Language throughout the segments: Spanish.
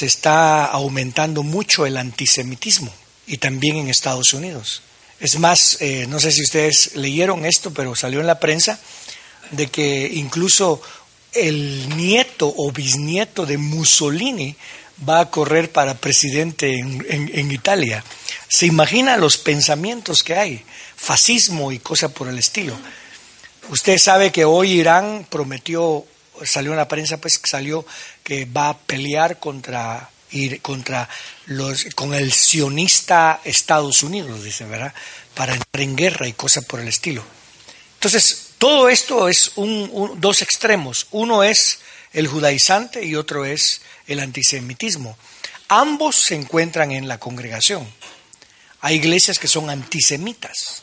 se está aumentando mucho el antisemitismo y también en Estados Unidos. Es más, eh, no sé si ustedes leyeron esto, pero salió en la prensa de que incluso el nieto o bisnieto de Mussolini va a correr para presidente en, Italia. ¿Se imagina los pensamientos que hay? Fascismo y cosas por el estilo. Usted sabe que hoy Irán prometió, salió en la prensa, pues salió que va a pelear contra, contra los, con el sionista Estados Unidos, dice, ¿verdad? Para entrar en guerra y cosas por el estilo. Entonces, todo esto es un, dos extremos. Uno es el judaizante y otro es el antisemitismo. Ambos se encuentran en la congregación. Hay iglesias que son antisemitas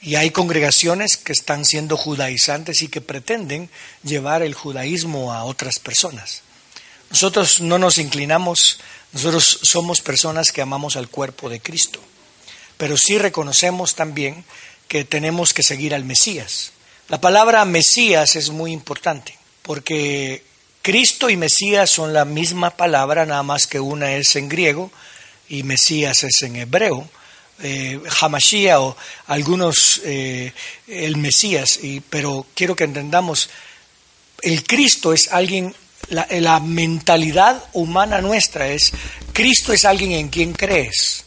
y hay congregaciones que están siendo judaizantes y que pretenden llevar el judaísmo a otras personas. Nosotros no nos inclinamos, nosotros somos personas que amamos al cuerpo de Cristo, pero sí reconocemos también que tenemos que seguir al Mesías. La palabra Mesías es muy importante porque Cristo y Mesías son la misma palabra, nada más que una es en griego y Mesías es en hebreo. Eh, Hamashia o algunos eh, el Mesías, y, pero quiero que entendamos, el Cristo es alguien, la, mentalidad humana nuestra es, Cristo es alguien en quien crees.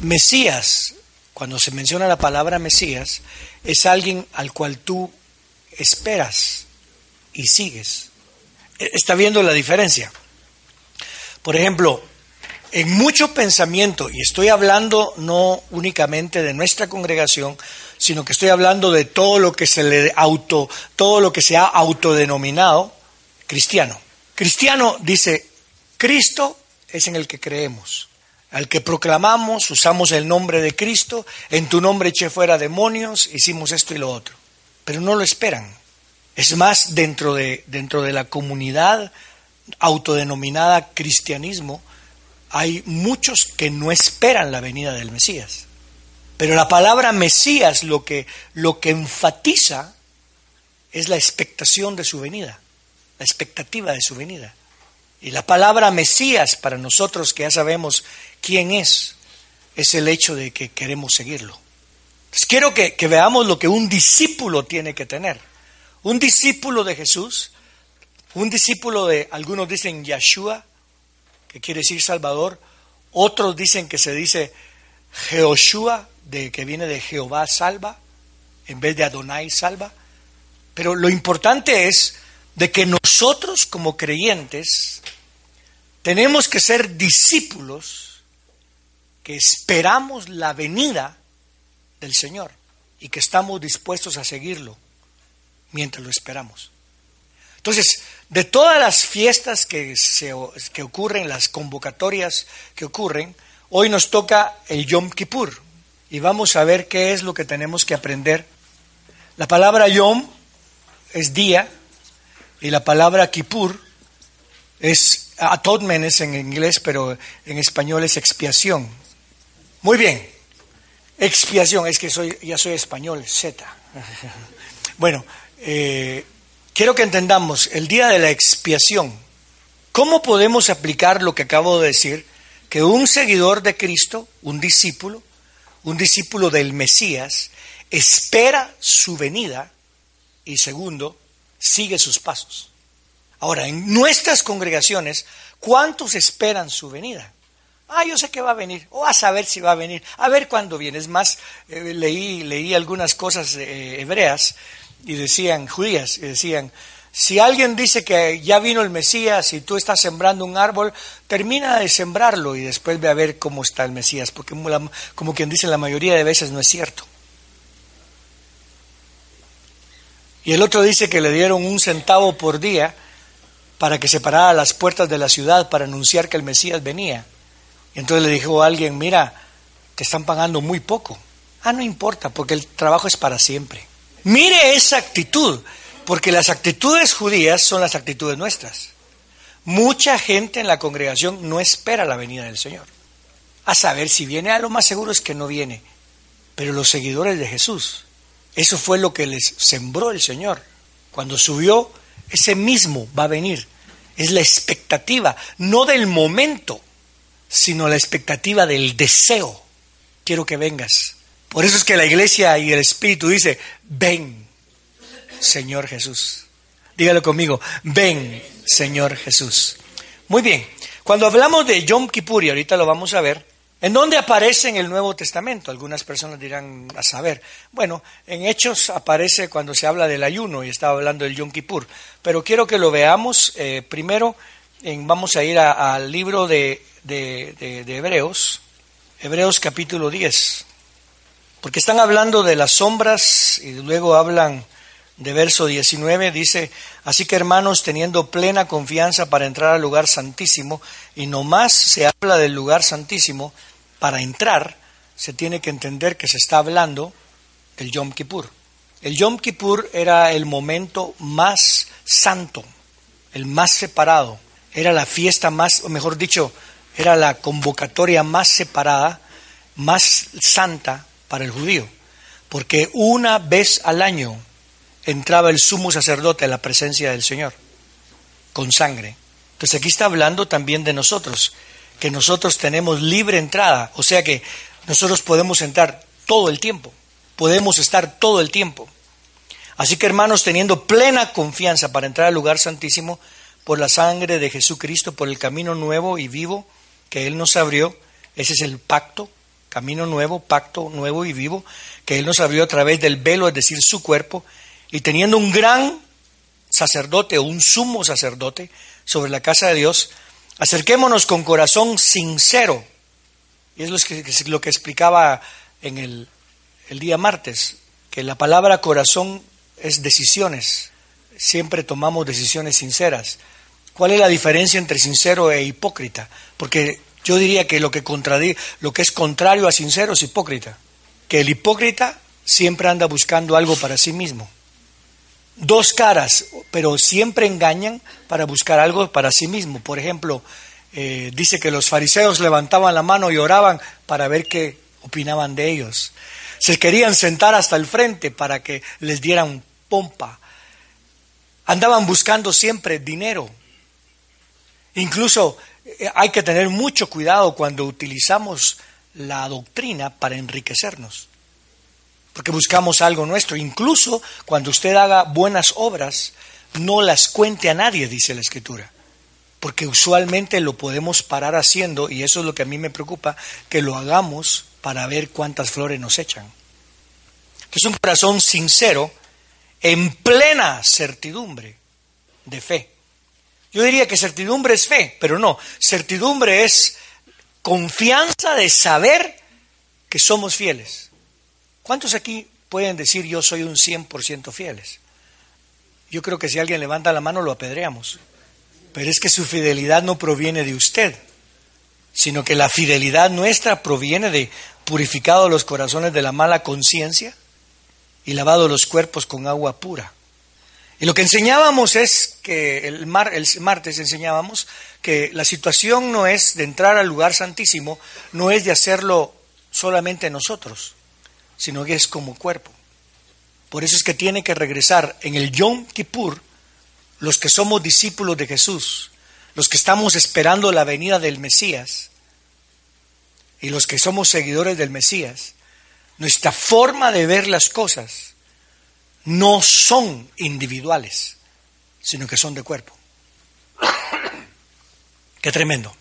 Mesías, cuando se menciona la palabra Mesías, es alguien al cual tú esperas y sigues. E, ¿Está viendo la diferencia? Por ejemplo, en mucho pensamiento, y estoy hablando no únicamente de nuestra congregación, sino que estoy hablando de todo lo que se le auto, todo lo que se ha autodenominado cristiano. Cristiano dice, Cristo es en el que creemos, al que proclamamos, usamos el nombre de Cristo, en tu nombre eché fuera demonios, hicimos esto y lo otro, pero no lo esperan. Es más, dentro de, dentro de la comunidad autodenominada cristianismo, hay muchos que no esperan la venida del Mesías. Pero la palabra Mesías lo que, lo que enfatiza es la expectación de su venida, la expectativa de su venida. Y la palabra Mesías para nosotros que ya sabemos quién es, es el hecho de que queremos seguirlo. Entonces, quiero que, veamos lo que un discípulo tiene que tener. Un discípulo de Jesús, un discípulo de, algunos dicen Yeshua, que quiere decir Salvador, otros dicen que se dice Jehoshua, de, que viene de Jehová salva, en vez de Adonai salva. Pero lo importante es de que nosotros como creyentes tenemos que ser discípulos que esperamos la venida del Señor y que estamos dispuestos a seguirlo mientras lo esperamos. Entonces, de todas las fiestas que, se, que ocurren, las convocatorias que ocurren, hoy nos toca el Yom Kippur y vamos a ver qué es lo que tenemos que aprender. La palabra Yom es día y la palabra Kippur es atonement es en inglés, pero en español es expiación. Muy bien, expiación, es que soy, ya soy español, Z. Bueno, eh, quiero que entendamos el día de la expiación. ¿Cómo podemos aplicar lo que acabo de decir? Que un seguidor de Cristo, un discípulo, un discípulo del Mesías, espera su venida y segundo, sigue sus pasos. Ahora, en nuestras congregaciones, ¿cuántos esperan su venida? Ah, yo sé que va a venir, o a saber si va a venir, a ver cuándo viene. Es más, eh, leí, leí algunas cosas eh, hebreas y decían, judías, y decían, si alguien dice que ya vino el Mesías y tú estás sembrando un árbol, termina de sembrarlo y después ve a ver cómo está el Mesías, porque como quien dice la mayoría de veces no es cierto. Y el otro dice que le dieron un centavo por día para que se parara las puertas de la ciudad para anunciar que el Mesías venía. Y entonces le dijo a alguien, mira, te están pagando muy poco. Ah, no importa, porque el trabajo es para siempre. Mire esa actitud, porque las actitudes judías son las actitudes nuestras. Mucha gente en la congregación no espera la venida del Señor. A saber si viene, a lo más seguro es que no viene. Pero los seguidores de Jesús, eso fue lo que les sembró el Señor. Cuando subió, ese mismo va a venir es la expectativa, no del momento, sino la expectativa del deseo. Quiero que vengas. Por eso es que la iglesia y el Espíritu dice, ven, Señor Jesús. Dígalo conmigo, ven, Señor Jesús. Muy bien, cuando hablamos de Yom Kippur, y ahorita lo vamos a ver, ¿en dónde aparece en el Nuevo Testamento? Algunas personas dirán a saber. Bueno, en Hechos aparece cuando se habla del ayuno y estaba hablando del Yom Kippur, pero quiero que lo veamos eh, primero. Vamos a ir al libro de, de Hebreos, Hebreos capítulo 10, porque están hablando de las sombras y luego hablan de verso 19 dice, así que hermanos, teniendo plena confianza para entrar al lugar santísimo, y no más se habla del lugar santísimo, para entrar se tiene que entender que se está hablando del Yom Kippur. El Yom Kippur era el momento más santo, el más separado, era la fiesta más, o mejor dicho, era la convocatoria más separada, más santa para el judío, porque una vez al año entraba el sumo sacerdote a la presencia del Señor, con sangre. Entonces aquí está hablando también de nosotros, que nosotros tenemos libre entrada, o sea que nosotros podemos entrar todo el tiempo, podemos estar todo el tiempo. Así que hermanos, teniendo plena confianza para entrar al lugar santísimo por la sangre de Jesucristo, por el camino nuevo y vivo que Él nos abrió, ese es el pacto, camino nuevo, pacto nuevo y vivo, que Él nos abrió a través del velo, es decir, su cuerpo, y teniendo un gran sacerdote o un sumo sacerdote sobre la casa de Dios, acerquémonos con corazón sincero. Y es lo que, explicaba en el, el día martes, que la palabra corazón es decisiones. Siempre tomamos decisiones sinceras. ¿Cuál es la diferencia entre sincero e hipócrita? Porque yo diría que lo que, lo que es contrario a sincero es hipócrita. Que el hipócrita siempre anda buscando algo para sí mismo dos caras, pero siempre engañan para buscar algo para sí mismo. Por ejemplo, eh, dice que los fariseos levantaban la mano y oraban para ver qué opinaban de ellos. Se querían sentar hasta el frente para que les dieran pompa. Andaban buscando siempre dinero. Incluso hay que tener mucho cuidado cuando utilizamos la doctrina para enriquecernos porque buscamos algo nuestro. Incluso cuando usted haga buenas obras, no las cuente a nadie, dice la Escritura, porque usualmente lo podemos parar haciendo, y eso es lo que a mí me preocupa, que lo hagamos para ver cuántas flores nos echan. Es un corazón sincero, en plena certidumbre de fe. Yo diría que certidumbre es fe, pero no, certidumbre es confianza de saber que somos fieles. ¿Cuántos aquí pueden decir yo soy un 100% fieles? Yo creo que si alguien levanta la mano lo apedreamos. Pero es que su fidelidad no proviene de usted, sino que la fidelidad nuestra proviene de purificado los corazones de la mala conciencia y lavado los cuerpos con agua pura. Y lo que enseñábamos es que el, mar, el martes enseñábamos que la situación no es de entrar al lugar santísimo, no es de hacerlo solamente nosotros, sino que es como cuerpo. Por eso es que tiene que regresar en el Yom Kippur los que somos discípulos de Jesús, los que estamos esperando la venida del Mesías y los que somos seguidores del Mesías. Nuestra forma de ver las cosas no son individuales, sino que son de cuerpo. Qué tremendo.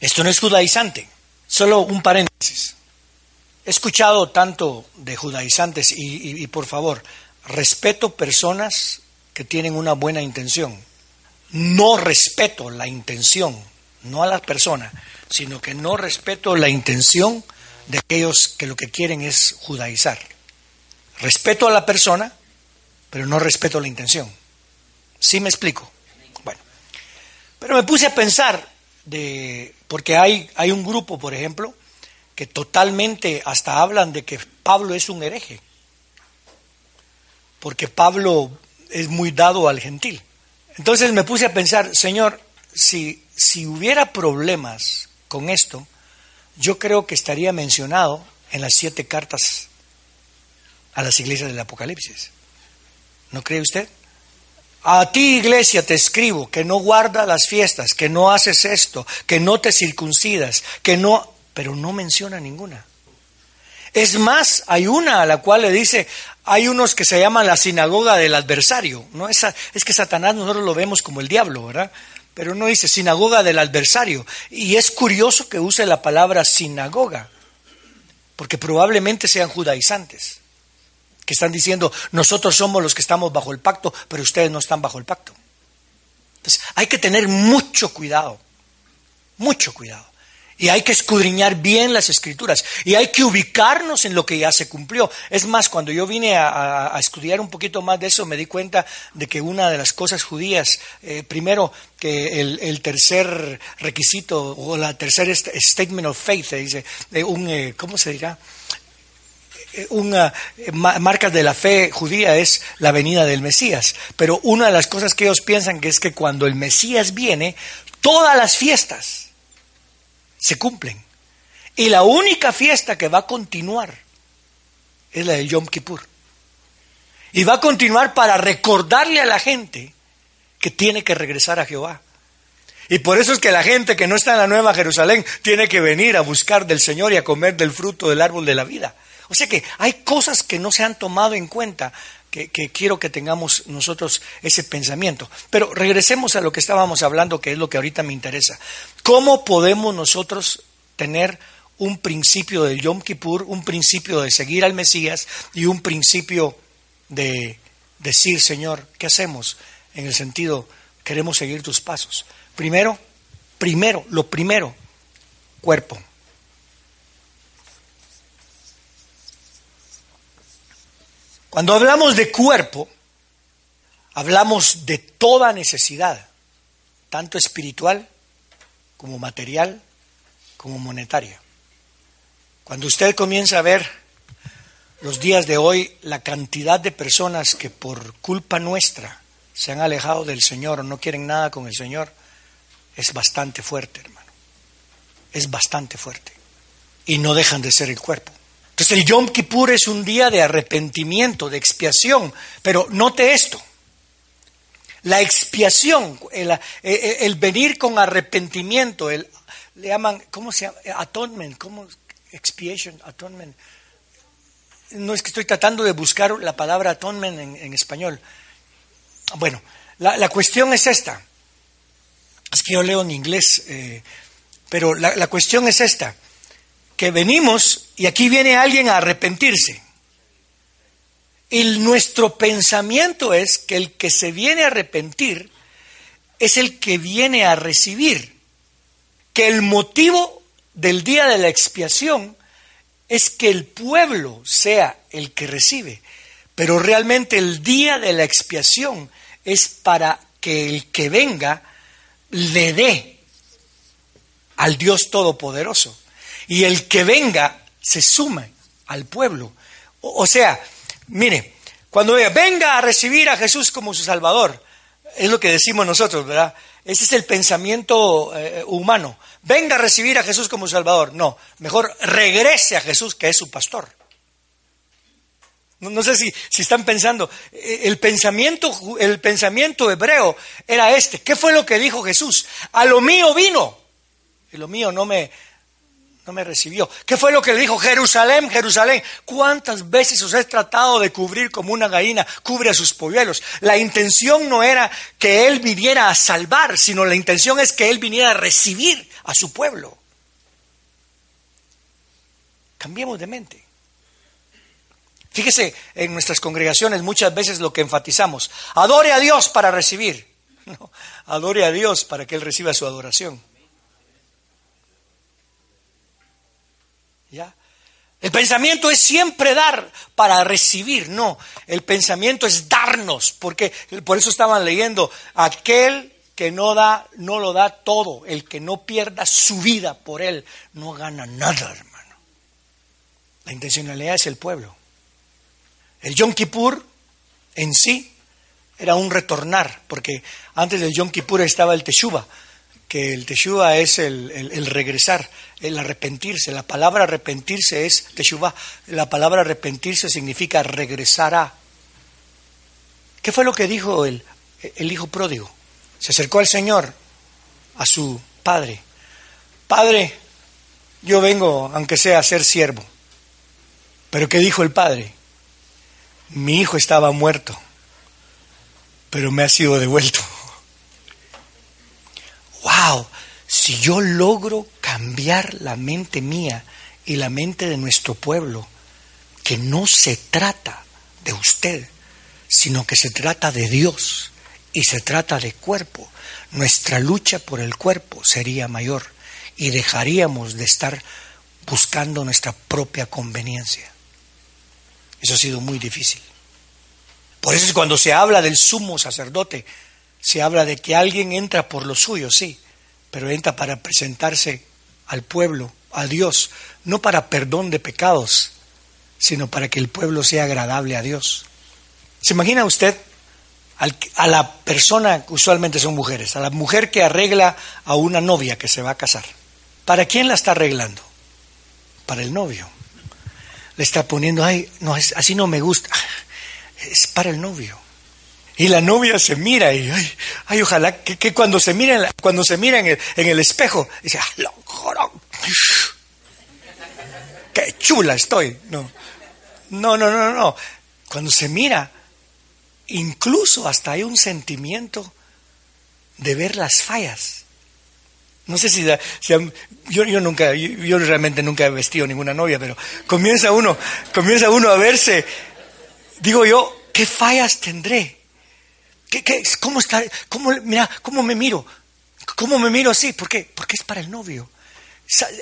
Esto no es judaizante. Solo un paréntesis. He escuchado tanto de judaizantes y, por favor, respeto personas que tienen una buena intención. No respeto la intención, no a la persona, sino que no respeto la intención de aquellos que lo que quieren es judaizar. Respeto a la persona, pero no respeto la intención. ¿Sí me explico? Bueno, pero me puse a pensar de porque hay, hay un grupo, por ejemplo, que totalmente hasta hablan de que Pablo es un hereje, porque Pablo es muy dado al gentil. Entonces me puse a pensar, Señor, si, si hubiera problemas con esto, yo creo que estaría mencionado en las siete cartas a las iglesias del Apocalipsis. ¿No cree usted? A ti, iglesia, te escribo que no guardas las fiestas, que no haces esto, que no te circuncidas, que no... Pero no menciona ninguna. Es más, hay una a la cual le dice, hay unos que se llaman la sinagoga del adversario. No es, es que Satanás nosotros lo vemos como el diablo, ¿verdad? Pero no dice sinagoga del adversario. Y es curioso que use la palabra sinagoga, porque probablemente sean judaizantes, que están diciendo, nosotros somos los que estamos bajo el pacto, pero ustedes no están bajo el pacto. Entonces, hay que tener mucho cuidado, mucho cuidado. Y hay que escudriñar bien las escrituras. Y hay que ubicarnos en lo que ya se cumplió. Es más, cuando yo vine a, estudiar un poquito más de eso, me di cuenta de que una de las cosas judías, eh, primero, que el, tercer requisito o la tercera statement of faith, dice, un, eh, ¿cómo se dirá? Eh, una marca de la fe judía es la venida del Mesías. Pero una de las cosas que ellos piensan que es que cuando el Mesías viene, todas las fiestas se cumplen. Y la única fiesta que va a continuar es la del Yom Kippur. Y va a continuar para recordarle a la gente que tiene que regresar a Jehová. Y por eso es que la gente que no está en la Nueva Jerusalén tiene que venir a buscar del Señor y a comer del fruto del árbol de la vida. O sea que hay cosas que no se han tomado en cuenta que, quiero que tengamos nosotros ese pensamiento. Pero regresemos a lo que estábamos hablando, que es lo que ahorita me interesa. ¿Cómo podemos nosotros tener un principio del Yom Kippur, un principio de seguir al Mesías y un principio de decir, Señor, ¿qué hacemos? En el sentido, queremos seguir tus pasos. Primero, primero, lo primero, cuerpo. Cuando hablamos de cuerpo, hablamos de toda necesidad, tanto espiritual como material, como monetaria. Cuando usted comienza a ver los días de hoy la cantidad de personas que por culpa nuestra se han alejado del Señor o no quieren nada con el Señor, es bastante fuerte, hermano. Es bastante fuerte. Y no dejan de ser el cuerpo. Entonces el Yom Kippur es un día de arrepentimiento, de expiación, pero note esto. La expiación, el, venir con arrepentimiento, el, le llaman, ¿cómo se llama? Atonement, ¿cómo? Expiation, atonement. No es que estoy tratando de buscar la palabra atonement en, español. Bueno, la, cuestión es esta. Es que yo leo en inglés, eh, pero la cuestión es esta que venimos y aquí viene alguien a arrepentirse. Y nuestro pensamiento es que el que se viene a arrepentir es el que viene a recibir. Que el motivo del día de la expiación es que el pueblo sea el que recibe. Pero realmente el día de la expiación es para que el que venga le dé al Dios Todopoderoso y el que venga se sume al pueblo. O, sea, mire, cuando venga a recibir a Jesús como su Salvador, es lo que decimos nosotros, ¿verdad? Ese es el pensamiento eh, humano. Venga a recibir a Jesús como Salvador. No, mejor regrese a Jesús, que es su pastor. No, sé si, si, están pensando, eh, el pensamiento, el pensamiento hebreo era este. ¿Qué fue lo que dijo Jesús? A lo mío vino. Y lo mío no me, no me recibió. ¿Qué fue lo que le dijo? Jerusalén, Jerusalén, ¿cuántas veces os he tratado de cubrir como una gallina cubre a sus polluelos? La intención no era que él viniera a salvar, sino la intención es que él viniera a recibir a su pueblo. Cambiemos de mente. Fíjese, en nuestras congregaciones muchas veces lo que enfatizamos, adore a Dios para recibir. No, adore a Dios para que Él reciba su adoración. ¿Ya? El pensamiento es siempre dar para recibir, no. El pensamiento es darnos, porque por eso estaban leyendo, aquel que no da, no lo da todo, el que no pierda su vida por él, no gana nada, hermano. La intencionalidad es el pueblo. El Yom Kippur en sí era un retornar, porque antes del Yom Kippur estaba el Teshuva, que el Teshuvah es el, regresar, el arrepentirse. La palabra arrepentirse es Teshuvah. La palabra arrepentirse significa regresar a. ¿Qué fue lo que dijo el, el hijo pródigo. Se acercó al Señor, a su padre. Padre, yo vengo, aunque sea a ser siervo. Pero ¿qué dijo el padre? Mi hijo estaba muerto, pero me ha sido devuelto. ¡Wow! Si yo logro cambiar la mente mía y la mente de nuestro pueblo, que no se trata de usted, sino que se trata de Dios y se trata de cuerpo, nuestra lucha por el cuerpo sería mayor y dejaríamos de estar buscando nuestra propia conveniencia. Eso ha sido muy difícil. Por eso es cuando se habla del sumo sacerdote, se habla de que alguien entra por lo suyo, sí, pero entra para presentarse al pueblo, a Dios, no para perdón de pecados, sino para que el pueblo sea agradable a Dios. ¿Se imagina usted a la persona, usualmente son mujeres, a la mujer que arregla a una novia que se va a casar? ¿Para quién la está arreglando? Para el novio. Le está poniendo, ay, no, así no me gusta. Es para el novio. Y la novia se mira y, ay, ay ojalá que, cuando se mira, cuando se mira en el, en el espejo, dice, ah, qué chula estoy. No, no, no, no, no. Cuando se mira, incluso hasta hay un sentimiento de ver las fallas. No sé si, yo, yo, nunca, yo, realmente nunca he vestido ninguna novia, pero comienza uno, comienza uno a verse. Digo yo, ¿qué fallas tendré? ¿Qué, cómo está? Cómo, mira, cómo me miro. ¿Cómo me miro así? ¿Por qué? Porque es para el novio.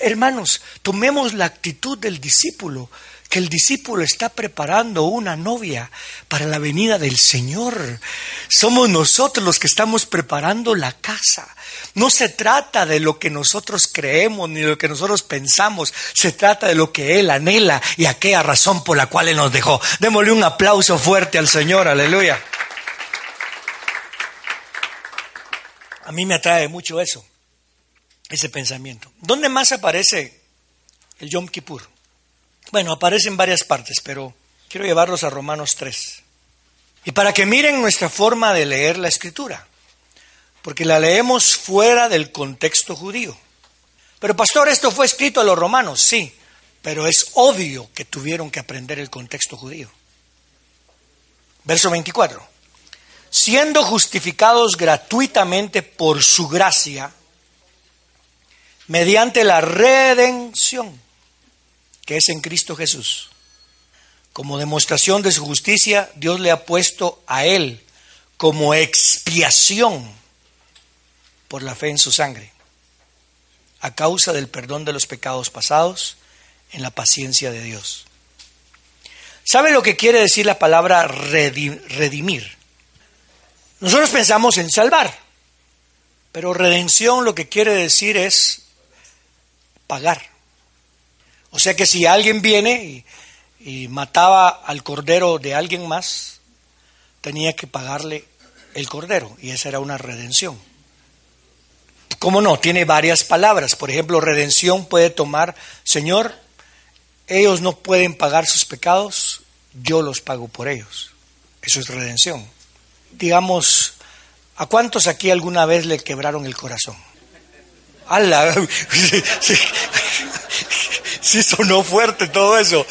Hermanos, tomemos la actitud del discípulo que el discípulo está preparando una novia para la venida del Señor. Somos nosotros los que estamos preparando la casa. No se trata de lo que nosotros creemos ni de lo que nosotros pensamos, se trata de lo que Él anhela y aquella razón por la cual Él nos dejó. Démosle un aplauso fuerte al Señor, aleluya. A mí me atrae mucho eso, ese pensamiento. ¿Dónde más aparece el Yom Kippur? Bueno, aparece en varias partes, pero quiero llevarlos a Romanos 3. Y para que miren nuestra forma de leer la escritura, porque la leemos fuera del contexto judío. Pero pastor, esto fue escrito a los romanos, sí, pero es obvio que tuvieron que aprender el contexto judío. Verso 24. Siendo justificados gratuitamente por su gracia, mediante la redención que es en Cristo Jesús. Como demostración de su justicia, Dios le ha puesto a él como expiación por la fe en su sangre, a causa del perdón de los pecados pasados en la paciencia de Dios. ¿Sabe lo que quiere decir la palabra redimir? Nosotros pensamos en salvar, pero redención lo que quiere decir es pagar. O sea que si alguien viene y, mataba al cordero de alguien más, tenía que pagarle el cordero y esa era una redención. ¿Cómo no? Tiene varias palabras. Por ejemplo, redención puede tomar, Señor, ellos no pueden pagar sus pecados, yo los pago por ellos. Eso es redención. Digamos, ¿a cuántos aquí alguna vez le quebraron el corazón? ¡Hala! sí sonó fuerte todo eso.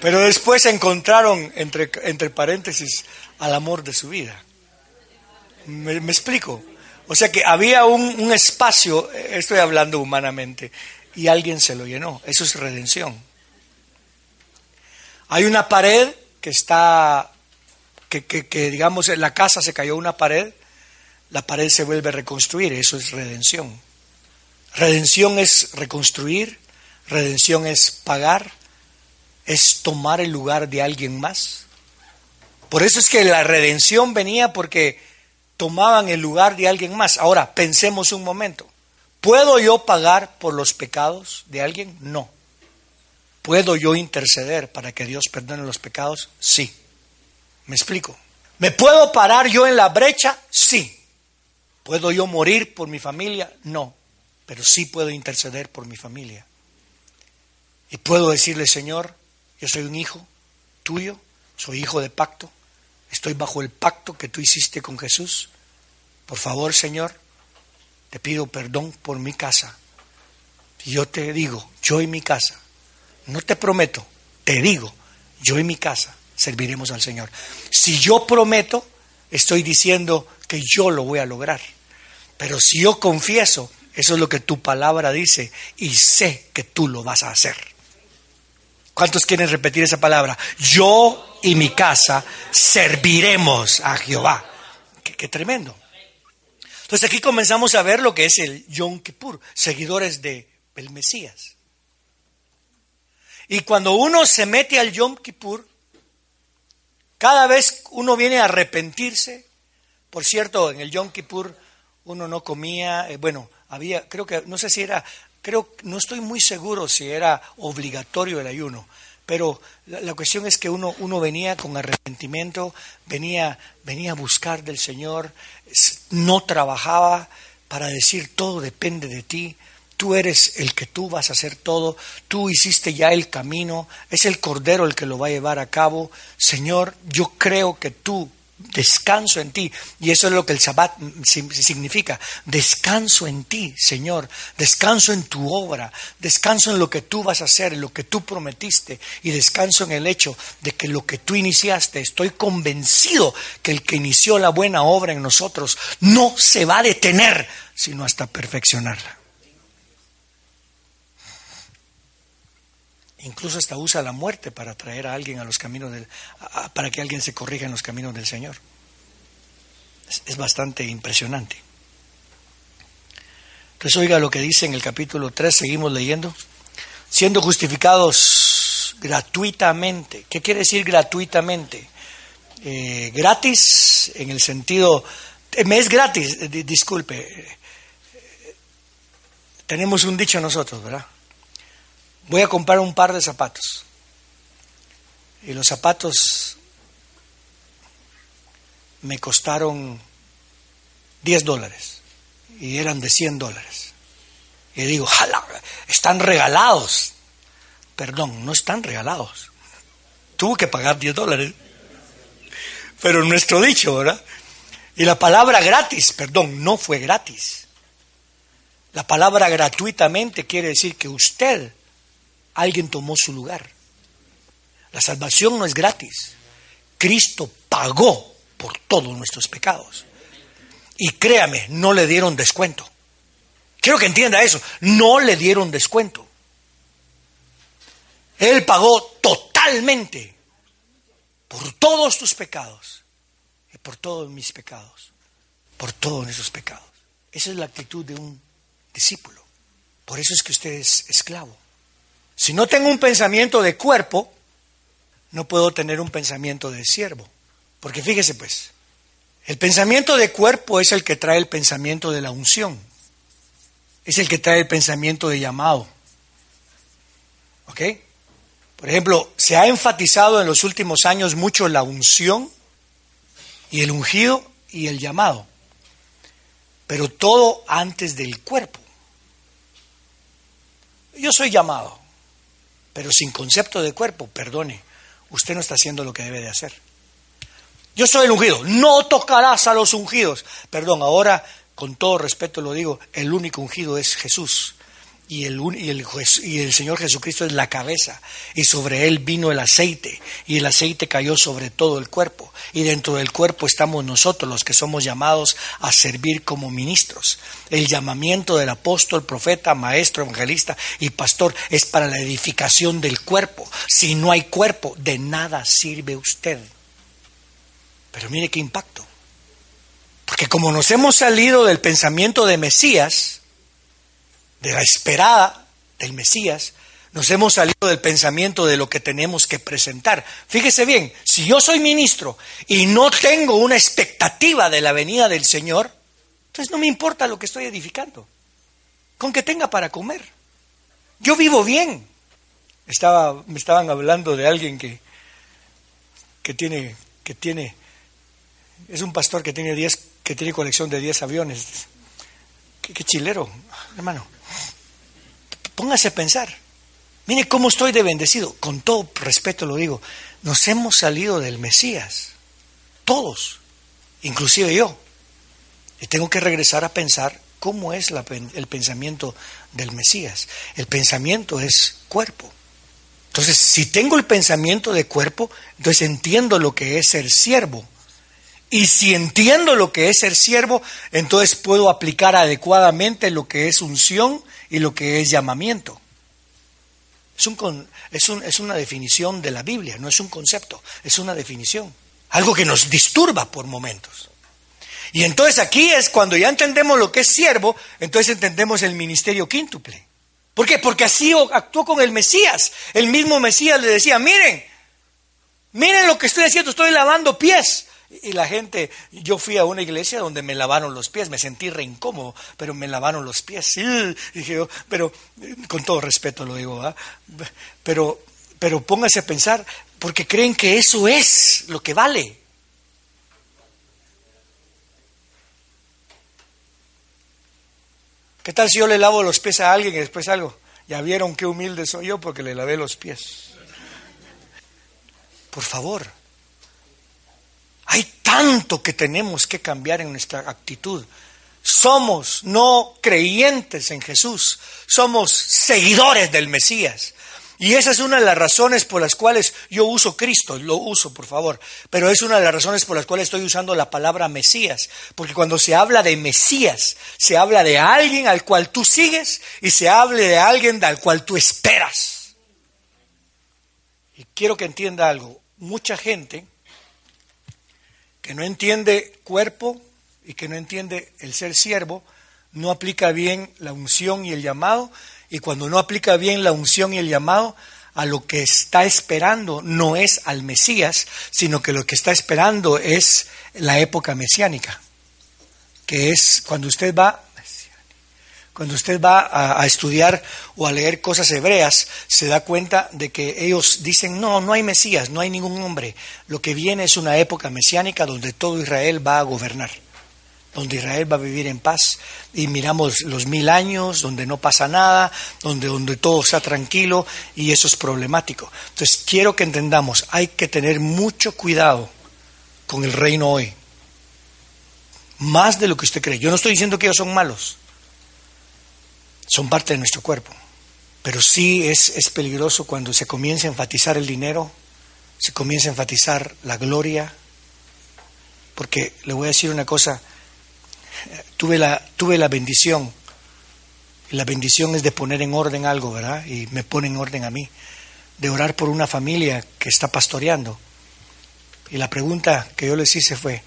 Pero después encontraron, entre, entre paréntesis, al amor de su vida. ¿Me, explico? O sea que había un, un, espacio, estoy hablando humanamente, y alguien se lo llenó. Eso es redención. Hay una pared que está, que, digamos la casa se cayó una pared, la pared se vuelve a reconstruir, eso es redención. Redención es reconstruir, redención es pagar, es tomar el lugar de alguien más. Por eso es que la redención venía porque tomaban el lugar de alguien más. Ahora, pensemos un momento. ¿Puedo yo pagar por los pecados de alguien? No. ¿Puedo yo interceder para que Dios perdone los pecados? Sí. ¿Me explico? ¿Me puedo parar yo en la brecha? Sí. ¿Puedo yo morir por mi familia? No pero sí puedo interceder por mi familia. Y puedo decirle, Señor, yo soy un hijo tuyo, soy hijo de pacto, estoy bajo el pacto que tú hiciste con Jesús. Por favor, Señor, te pido perdón por mi casa. Y yo te digo, yo y mi casa, no te prometo, te digo, yo y mi casa serviremos al Señor. Si yo prometo, estoy diciendo que yo lo voy a lograr. Pero si yo confieso, eso es lo que tu palabra dice y sé que tú lo vas a hacer. ¿Cuántos quieren repetir esa palabra? Yo y mi casa serviremos a Jehová. Qué, tremendo. Entonces aquí comenzamos a ver lo que es el Yom Kippur, seguidores de el Mesías. Y cuando uno se mete al Yom Kippur, cada vez uno viene a arrepentirse. Por cierto, en el Yom Kippur uno no comía, eh, bueno, había, creo que, no sé si era, creo, no estoy muy seguro si era obligatorio el ayuno, pero la, cuestión es que uno, uno venía con arrepentimiento, venía, venía a buscar del Señor, no trabajaba para decir todo depende de ti, tú eres el que tú vas a hacer todo, tú hiciste ya el camino, es el Cordero el que lo va a llevar a cabo. Señor, yo creo que tú descanso en ti. Y eso es lo que el Sabbat significa. Descanso en ti, Señor. Descanso en tu obra. Descanso en lo que tú vas a hacer, en lo que tú prometiste. Y descanso en el hecho de que lo que tú iniciaste, estoy convencido que el que inició la buena obra en nosotros no se va a detener, sino hasta perfeccionarla. Incluso hasta usa la muerte para traer a alguien a los caminos del, para que alguien se corrija en los caminos del Señor. Es, bastante impresionante. Entonces oiga lo que dice en el capítulo 3, seguimos leyendo. Siendo justificados gratuitamente. ¿Qué quiere decir gratuitamente? Eh, gratis en el sentido, eh, me es gratis, eh, disculpe. Tenemos un dicho nosotros, ¿verdad? Voy a comprar un par de zapatos. Y los zapatos me costaron 10 dólares y eran de 100 dólares. Y digo, jala, están regalados. Perdón, no están regalados. Tuvo que pagar 10 dólares. Pero nuestro dicho, ¿verdad? Y la palabra gratis, perdón, no fue gratis. La palabra gratuitamente quiere decir que usted alguien tomó su lugar. La salvación no es gratis. Cristo pagó por todos nuestros pecados. Y créame, no le dieron descuento. Quiero que entienda eso. No le dieron descuento. Él pagó totalmente por todos tus pecados y por todos mis pecados, por todos esos pecados. Esa es la actitud de un discípulo. Por eso es que usted es esclavo. Si no tengo un pensamiento de cuerpo, no puedo tener un pensamiento de siervo. Porque fíjese pues, el pensamiento de cuerpo es el que trae el pensamiento de la unción. Es el que trae el pensamiento de llamado. ¿Ok? Por ejemplo, se ha enfatizado en los últimos años mucho la unción y el ungido y el llamado. Pero todo antes del cuerpo. Yo soy llamado pero sin concepto de cuerpo, perdone, usted no está haciendo lo que debe de hacer. Yo soy el ungido, no tocarás a los ungidos. Perdón, ahora con todo respeto lo digo, el único ungido es Jesús y el, y el, y el Señor Jesucristo es la cabeza, y sobre él vino el aceite, y el aceite cayó sobre todo el cuerpo, y dentro del cuerpo estamos nosotros los que somos llamados a servir como ministros. El llamamiento del apóstol, profeta, maestro, evangelista y pastor es para la edificación del cuerpo. Si no hay cuerpo, de nada sirve usted. Pero mire qué impacto. Porque como nos hemos salido del pensamiento de Mesías, de la esperada del Mesías, nos hemos salido del pensamiento de lo que tenemos que presentar. Fíjese bien, si yo soy ministro y no tengo una expectativa de la venida del Señor, entonces no me importa lo que estoy edificando, con que tenga para comer. Yo vivo bien. Estaba, me estaban hablando de alguien que, que tiene, que tiene, es un pastor que tiene diez, que tiene colección de 10 aviones. Qué, chilero, hermano. Póngase a pensar. Mire cómo estoy de bendecido. Con todo respeto lo digo. Nos hemos salido del Mesías. Todos, inclusive yo. Y tengo que regresar a pensar cómo es el pensamiento del Mesías. El pensamiento es cuerpo. Entonces, si tengo el pensamiento de cuerpo, entonces entiendo lo que es ser siervo. Y si entiendo lo que es ser siervo, entonces puedo aplicar adecuadamente lo que es unción y lo que es llamamiento. Es, un, es, un, es una definición de la Biblia, no es un concepto, es una definición. Algo que nos disturba por momentos. Y entonces aquí es cuando ya entendemos lo que es siervo, entonces entendemos el ministerio quíntuple. ¿Por qué? Porque así actuó con el Mesías. El mismo Mesías le decía, miren, miren lo que estoy haciendo, estoy lavando pies. Y la gente, yo fui a una iglesia donde me lavaron los pies, me sentí re incómodo, pero me lavaron los pies. Sí, dije yo, pero con todo respeto lo digo, ¿ah? pero, pero póngase a pensar, porque creen que eso es lo que vale. ¿Qué tal si yo le lavo los pies a alguien y después algo? Ya vieron qué humilde soy yo porque le lavé los pies. Por favor, hay tanto que tenemos que cambiar en nuestra actitud. Somos no creyentes en Jesús, somos seguidores del Mesías. Y esa es una de las razones por las cuales yo uso Cristo, lo uso por favor, pero es una de las razones por las cuales estoy usando la palabra Mesías, porque cuando se habla de Mesías, se habla de alguien al cual tú sigues y se habla de alguien al cual tú esperas. Y quiero que entienda algo, mucha gente que no entiende cuerpo y que no entiende el ser siervo, no aplica bien la unción y el llamado, y cuando no aplica bien la unción y el llamado, a lo que está esperando no es al Mesías, sino que lo que está esperando es la época mesiánica, que es cuando usted va cuando usted va a, estudiar o a leer cosas hebreas, se da cuenta de que ellos dicen, no, no hay Mesías, no hay ningún hombre. Lo que viene es una época mesiánica donde todo Israel va a gobernar, donde Israel va a vivir en paz. Y miramos los mil años, donde no pasa nada, donde, donde todo está tranquilo y eso es problemático. Entonces, quiero que entendamos, hay que tener mucho cuidado con el reino hoy. Más de lo que usted cree. Yo no estoy diciendo que ellos son malos son parte de nuestro cuerpo. Pero sí es, es peligroso cuando se comienza a enfatizar el dinero, se comienza a enfatizar la gloria, porque le voy a decir una cosa, tuve la, tuve la bendición, y la bendición es de poner en orden algo, ¿verdad? Y me pone en orden a mí, de orar por una familia que está pastoreando. Y la pregunta que yo les hice fue,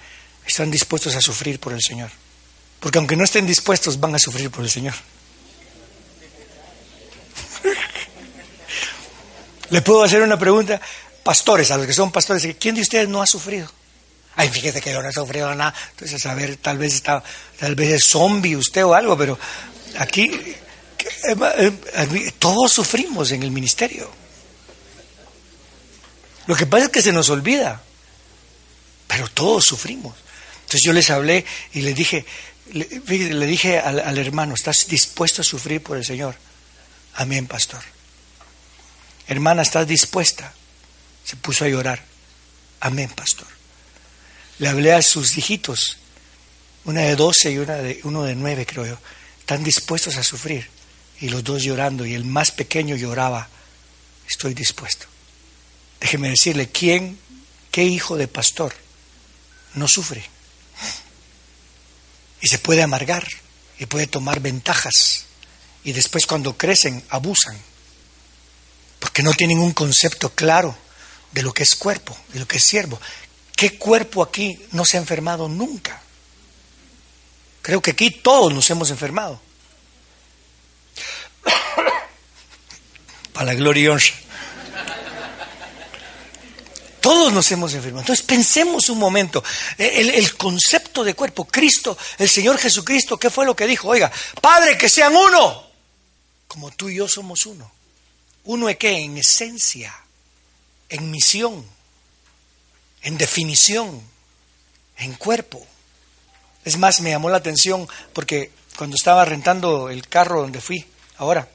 ¿están dispuestos a sufrir por el Señor? Porque aunque no estén dispuestos, van a sufrir por el Señor. Le puedo hacer una pregunta, pastores, a los que son pastores, ¿quién de ustedes no ha sufrido? Ay, fíjese que yo no he sufrido nada. Entonces, a ver, tal vez está, tal vez es zombie usted o algo, pero aquí eh, eh, todos sufrimos en el ministerio. Lo que pasa es que se nos olvida, pero todos sufrimos. Entonces yo les hablé y les dije, le, dije al hermano, ¿estás dispuesto a sufrir por el Señor? Amén, pastor. Hermana, ¿estás dispuesta? Se puso a llorar. Amén, pastor. Le hablé a sus hijitos, una de doce y una de, uno de nueve, creo yo. Están dispuestos a sufrir. Y los dos llorando, y el más pequeño lloraba. Estoy dispuesto. Déjeme decirle, ¿quién, qué hijo de pastor no sufre? Y se puede amargar, y puede tomar ventajas, y después cuando crecen abusan porque no tienen un concepto claro de lo que es cuerpo, de lo que es siervo. ¿Qué cuerpo aquí no se ha enfermado nunca? Creo que aquí todos nos hemos enfermado. Para la gloria Todos nos hemos enfermado. Entonces pensemos un momento, el, el, concepto de cuerpo, Cristo, el Señor Jesucristo, ¿qué fue lo que dijo? Oiga, Padre, que sean uno, como tú y yo somos uno. Uno es que en esencia, en misión, en definición, en cuerpo. Es más, me llamó la atención porque cuando estaba rentando el carro donde fui, ahora,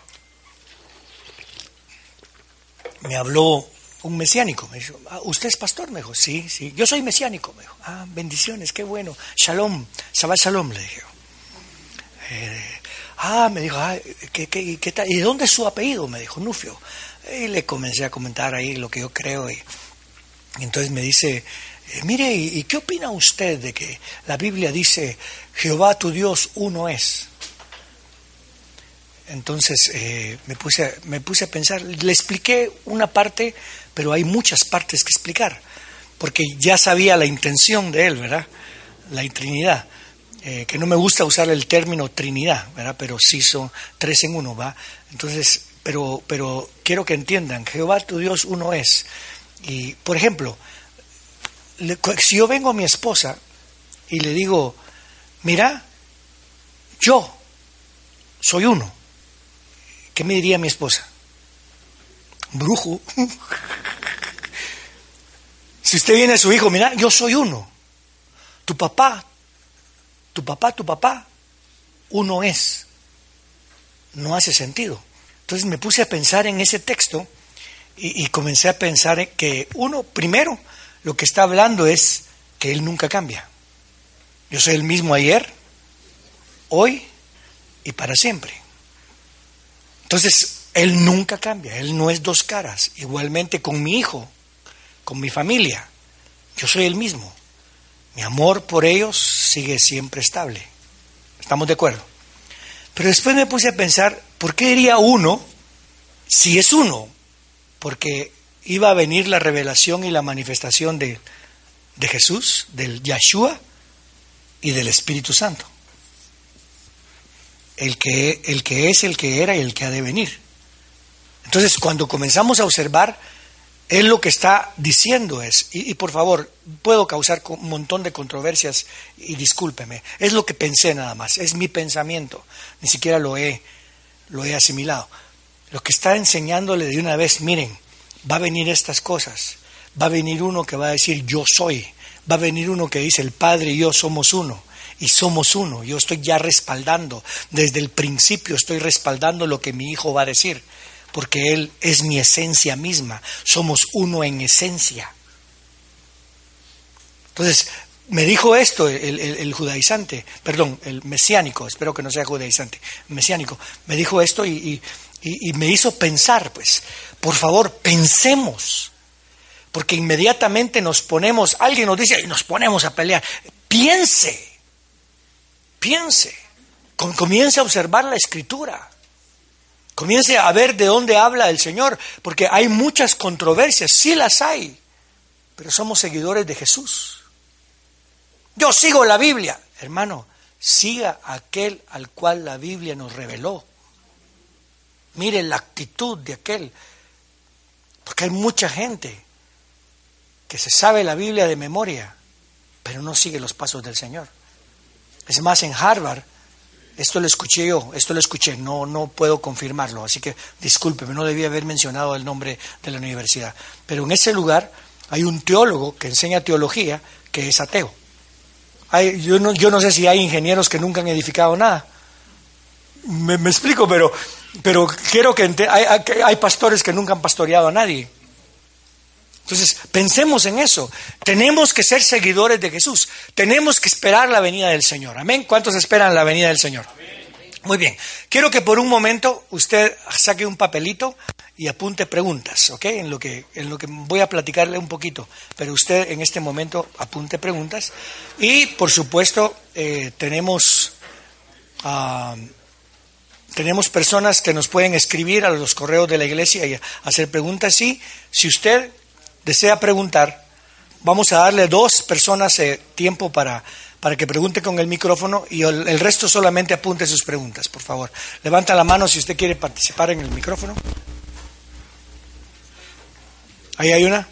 me habló un mesiánico. Me dijo, ah, ¿usted es pastor? Me dijo, sí, sí. Yo soy mesiánico. Me dijo, ah, bendiciones, qué bueno. Shalom, Shabbat Shalom, le dije. Eh, ah, me dijo, ah, ¿qué, qué, tal? ¿y dónde es su apellido? Me dijo, Nufio. Y le comencé a comentar ahí lo que yo creo. Y, entonces me dice, eh, mire, ¿y qué opina usted de que la Biblia dice, Jehová tu Dios uno es? Entonces eh, me, puse, me puse a pensar, le expliqué una parte, pero hay muchas partes que explicar, porque ya sabía la intención de él, ¿verdad? La Trinidad. Eh, que no me gusta usar el término Trinidad, ¿verdad? Pero sí son tres en uno, ¿va? Entonces, pero, pero quiero que entiendan, Jehová tu Dios uno es. Y, por ejemplo, si yo vengo a mi esposa y le digo, mira, yo soy uno, ¿Qué me diría mi esposa? Brujo. si usted viene a su hijo, mira, yo soy uno. Tu papá, tu papá, tu papá, uno es. No hace sentido. Entonces me puse a pensar en ese texto y, y comencé a pensar que uno, primero, lo que está hablando es que Él nunca cambia. Yo soy el mismo ayer, hoy y para siempre. Entonces, Él nunca cambia, Él no es dos caras. Igualmente con mi hijo, con mi familia, yo soy el mismo. Mi amor por ellos sigue siempre estable. ¿Estamos de acuerdo? Pero después me puse a pensar, ¿por qué diría uno si es uno? Porque iba a venir la revelación y la manifestación de, de Jesús, del Yahshua y del Espíritu Santo el que, el que es, el que era y el que ha de venir. Entonces, cuando comenzamos a observar, él lo que está diciendo es, y, por favor, puedo causar un montón de controversias y discúlpeme, es lo que pensé nada más, es mi pensamiento, ni siquiera lo he, lo he asimilado. Lo que está enseñándole de una vez, miren, va a venir estas cosas, va a venir uno que va a decir yo soy, va a venir uno que dice el Padre y yo somos uno, y somos uno. Yo estoy ya respaldando, desde el principio estoy respaldando lo que mi hijo va a decir, porque él es mi esencia misma, somos uno en esencia. Entonces, me dijo esto el, judaizante, perdón, el mesiánico, espero que no sea judaizante, mesiánico, me dijo esto y, y me hizo pensar, pues, por favor, pensemos. Porque inmediatamente nos ponemos, alguien nos dice, y nos ponemos a pelear. Piense, piense, comience a observar la escritura, comience a ver de dónde habla el Señor, porque hay muchas controversias, sí las hay, pero somos seguidores de Jesús. Yo sigo la Biblia, hermano, siga aquel al cual la Biblia nos reveló. Mire la actitud de aquel, porque hay mucha gente que se sabe la Biblia de memoria, pero no sigue los pasos del Señor. Es más, en Harvard, esto lo escuché yo, esto lo escuché, no, no puedo confirmarlo, así que discúlpeme, no debía haber mencionado el nombre de la universidad. Pero en ese lugar hay un teólogo que enseña teología que es ateo. Hay, yo, no, yo no sé si hay ingenieros que nunca han edificado nada. Me, explico, pero, pero quiero que hay, hay pastores que nunca han pastoreado a nadie. Entonces, pensemos en eso. Tenemos que ser seguidores de Jesús. Tenemos que esperar la venida del Señor. Amén. ¿Cuántos esperan la venida del Señor? Muy bien. Quiero que por un momento usted saque un papelito y apunte preguntas, ¿ok? En lo que, en lo que voy a platicarle un poquito. Pero usted en este momento apunte preguntas. Y, por supuesto, eh, tenemos... Ah, tenemos personas que nos pueden escribir a los correos de la iglesia y hacer preguntas. Sí, si usted desea preguntar, vamos a darle dos personas eh, tiempo para, para que pregunte con el micrófono y el, resto solamente apunte sus preguntas, por favor. Levanta la mano si usted quiere participar en el micrófono. Ahí hay una.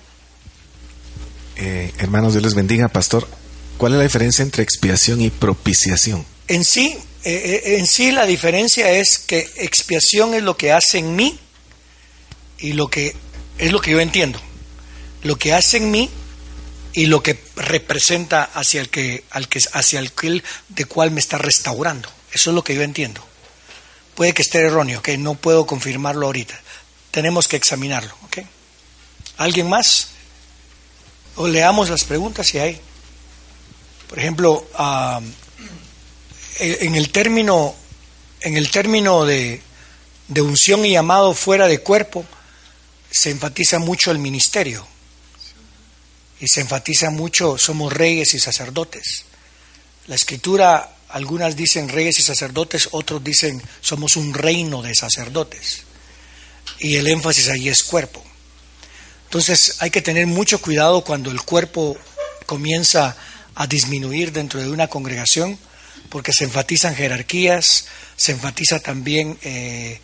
Eh, hermanos, Dios les bendiga, pastor. ¿Cuál es la diferencia entre expiación y propiciación? En sí, eh, en sí la diferencia es que expiación es lo que hace en mí y lo que es lo que yo entiendo lo que hace en mí y lo que representa hacia el que, hacia el que de cual me está restaurando. Eso es lo que yo entiendo. Puede que esté erróneo, que no puedo confirmarlo ahorita. Tenemos que examinarlo. ¿Alguien más? O leamos las preguntas si hay. Por ejemplo, ah, en el término, en el término de, de unción y llamado fuera de cuerpo, se enfatiza mucho el ministerio. Y se enfatiza mucho, somos reyes y sacerdotes. La escritura, algunas dicen reyes y sacerdotes, otros dicen somos un reino de sacerdotes. Y el énfasis allí es cuerpo. Entonces hay que tener mucho cuidado cuando el cuerpo comienza a disminuir dentro de una congregación, porque se enfatizan jerarquías, se enfatiza también eh,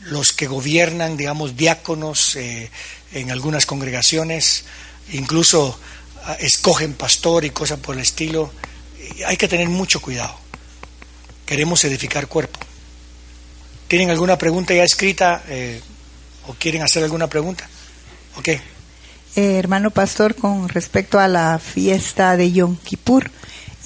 los que gobiernan, digamos, diáconos eh, en algunas congregaciones, incluso ah, escogen pastor y cosas por el estilo. Hay que tener mucho cuidado. Queremos edificar cuerpo. ¿Tienen alguna pregunta ya escrita eh, o quieren hacer alguna pregunta? ¿Ok? Eh, hermano pastor, con respecto a la fiesta de Yom Kippur,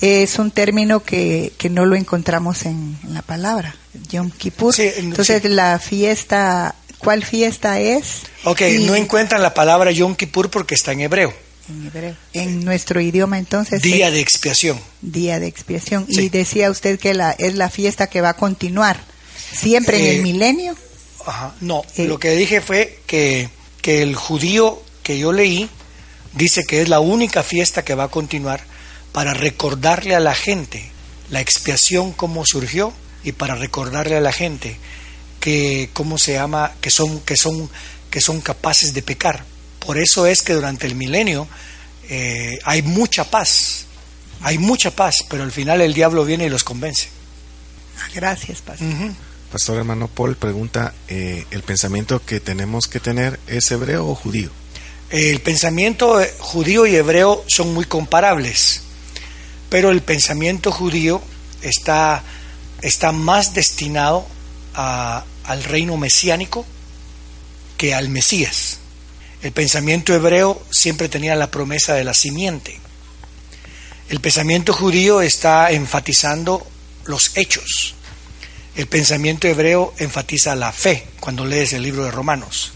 es un término que, que no lo encontramos en, la palabra, Yom Kippur. Entonces, la fiesta, ¿cuál fiesta es? Ok, no encuentran la palabra Yom Kippur porque está en hebreo. En hebreo. En nuestro idioma, entonces. Día de expiación. Día de expiación. Y decía usted que la, es la fiesta que va a continuar siempre en el eh, milenio. Ajá, no, eh, lo que dije fue que, que el judío que yo leí dice que es la única fiesta que va a continuar para recordarle a la gente la expiación cómo surgió y para recordarle a la gente que cómo se llama que son que son que son capaces de pecar. Por eso es que durante el milenio eh, hay mucha paz. Hay mucha paz pero al final el diablo viene y los convence. Ah, gracias pastor. Pastor hermano Paul pregunta eh, el pensamiento que tenemos que tener es hebreo o judío el pensamiento judío y hebreo son muy comparables, pero el pensamiento judío está, está más destinado al reino mesiánico que al Mesías. El pensamiento hebreo siempre tenía la promesa de la simiente. El pensamiento judío está enfatizando los hechos. El pensamiento hebreo enfatiza la fe cuando lees el libro de Romanos.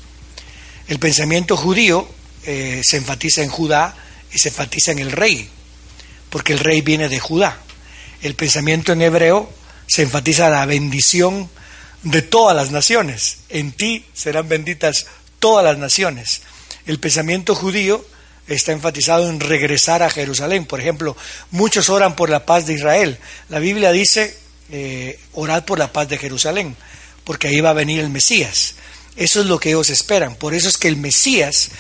El pensamiento judío eh, se enfatiza en Judá y se enfatiza en el rey, porque el rey viene de Judá. El pensamiento en hebreo se enfatiza la bendición de todas las naciones. En ti serán benditas todas las naciones. El pensamiento judío está enfatizado en regresar a Jerusalén. Por ejemplo, muchos oran por la paz de Israel. La Biblia dice, eh, orad por la paz de Jerusalén, porque ahí va a venir el Mesías. Eso es lo que ellos esperan. Por eso es que el Mesías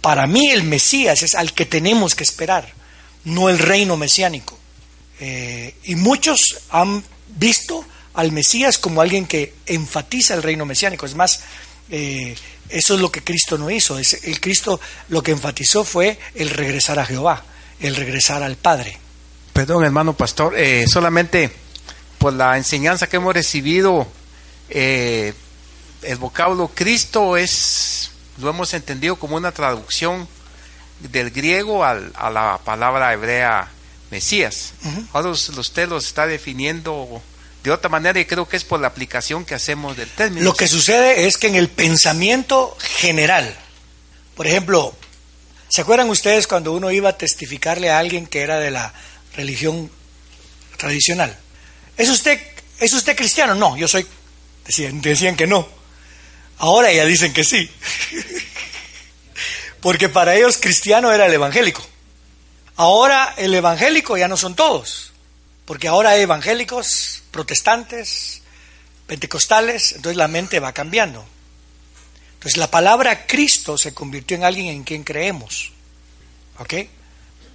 para mí el Mesías es al que tenemos que esperar, no el reino mesiánico. Eh, y muchos han visto al Mesías como alguien que enfatiza el reino mesiánico. Es más, eh, eso es lo que Cristo no hizo. Es, el Cristo lo que enfatizó fue el regresar a Jehová, el regresar al Padre. Perdón, hermano pastor, eh, solamente por la enseñanza que hemos recibido, el vocablo Cristo es lo hemos entendido como una traducción del griego a la palabra hebrea Mesías. Ahora usted lo está definiendo de otra manera y creo que es por la aplicación que hacemos del término. Lo que sucede es que en el pensamiento general, por ejemplo, ¿se acuerdan ustedes cuando uno iba a testificarle a alguien que era de la religión tradicional? ¿Es usted, ¿es usted cristiano? No, yo soy, decían, decían que no. Ahora ya dicen que sí. Porque para ellos cristiano era el evangélico. Ahora el evangélico ya no son todos. Porque ahora hay evangélicos, protestantes, pentecostales, entonces la mente va cambiando. Entonces la palabra Cristo se convirtió en alguien en quien creemos. ¿Ok?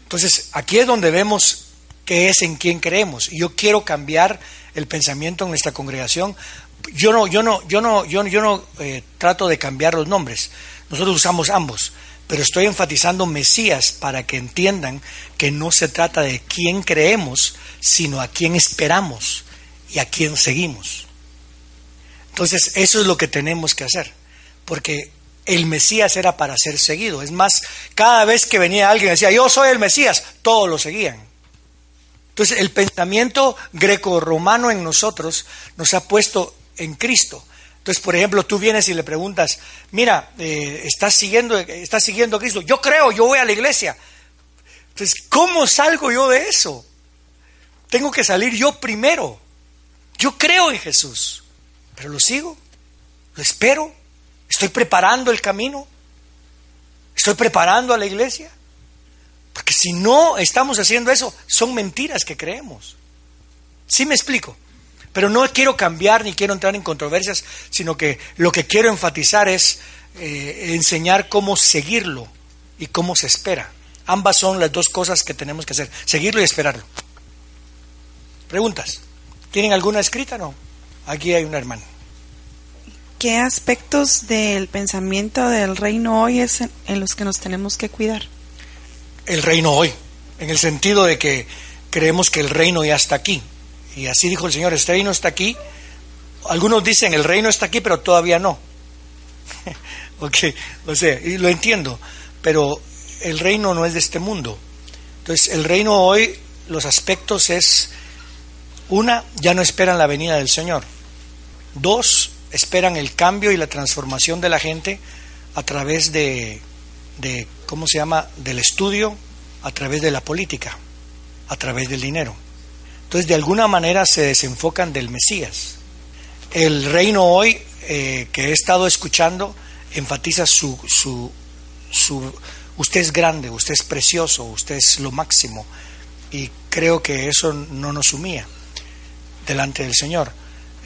Entonces aquí es donde vemos qué es en quien creemos. Y yo quiero cambiar el pensamiento en nuestra congregación yo no, yo no, yo no, yo, yo no eh, trato de cambiar los nombres. Nosotros usamos ambos, pero estoy enfatizando Mesías para que entiendan que no se trata de quién creemos, sino a quién esperamos y a quién seguimos. Entonces, eso es lo que tenemos que hacer, porque el Mesías era para ser seguido. Es más, cada vez que venía alguien y decía, yo soy el Mesías, todos lo seguían. Entonces, el pensamiento greco-romano en nosotros nos ha puesto en Cristo. Entonces, por ejemplo, tú vienes y le preguntas, mira, eh, ¿estás, siguiendo, ¿estás siguiendo a Cristo? Yo creo, yo voy a la iglesia. Entonces, ¿cómo salgo yo de eso? Tengo que salir yo primero. Yo creo en Jesús, pero lo sigo, lo espero, estoy preparando el camino, estoy preparando a la iglesia. Porque si no estamos haciendo eso, son mentiras que creemos. ¿Sí me explico? Pero no quiero cambiar ni quiero entrar en controversias, sino que lo que quiero enfatizar es eh, enseñar cómo seguirlo y cómo se espera. Ambas son las dos cosas que tenemos que hacer, seguirlo y esperarlo. Preguntas. ¿Tienen alguna escrita? No. Aquí hay una hermana. ¿Qué aspectos del pensamiento del reino hoy es en los que nos tenemos que cuidar? El reino hoy, en el sentido de que creemos que el reino ya está aquí. Y así dijo el Señor, este reino está aquí. Algunos dicen, el reino está aquí, pero todavía no. ok, o sea, y lo entiendo, pero el reino no es de este mundo. Entonces, el reino hoy, los aspectos es, una, ya no esperan la venida del Señor. Dos, esperan el cambio y la transformación de la gente a través de, de ¿cómo se llama?, del estudio, a través de la política, a través del dinero. Entonces, de alguna manera se desenfocan del Mesías. El reino hoy eh, que he estado escuchando enfatiza su, su, su, usted es grande, usted es precioso, usted es lo máximo. Y creo que eso no nos sumía delante del Señor.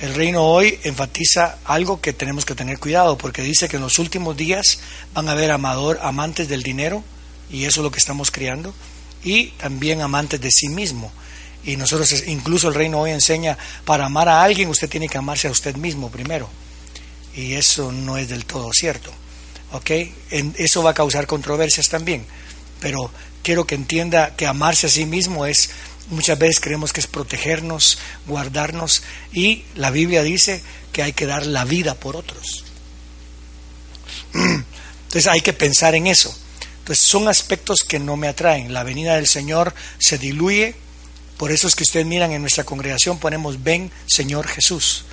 El reino hoy enfatiza algo que tenemos que tener cuidado, porque dice que en los últimos días van a haber amador, amantes del dinero, y eso es lo que estamos criando, y también amantes de sí mismo. Y nosotros, incluso el reino hoy enseña, para amar a alguien usted tiene que amarse a usted mismo primero. Y eso no es del todo cierto. ¿Ok? eso va a causar controversias también. Pero quiero que entienda que amarse a sí mismo es, muchas veces creemos que es protegernos, guardarnos. Y la Biblia dice que hay que dar la vida por otros. Entonces hay que pensar en eso. Entonces son aspectos que no me atraen. La venida del Señor se diluye por eso es que ustedes miran en nuestra congregación ponemos ven Señor Jesús,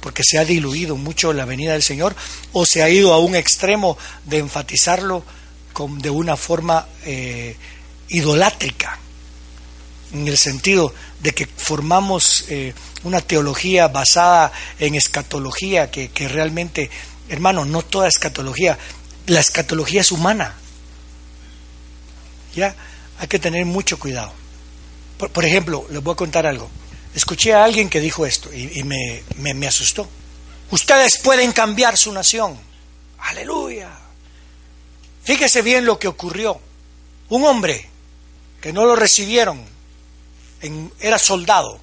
porque se ha diluido mucho la venida del Señor o se ha ido a un extremo de enfatizarlo con, de una forma eh, idolátrica, en el sentido de que formamos eh, una teología basada en escatología, que, que realmente, hermano, no toda escatología, la escatología es humana. Ya, hay que tener mucho cuidado. Por, ejemplo, les voy a contar algo. Escuché a alguien que dijo esto y, me, me asustó. Ustedes pueden cambiar su nación. Aleluya. Fíjese bien lo que ocurrió. Un hombre que no lo recibieron, era soldado,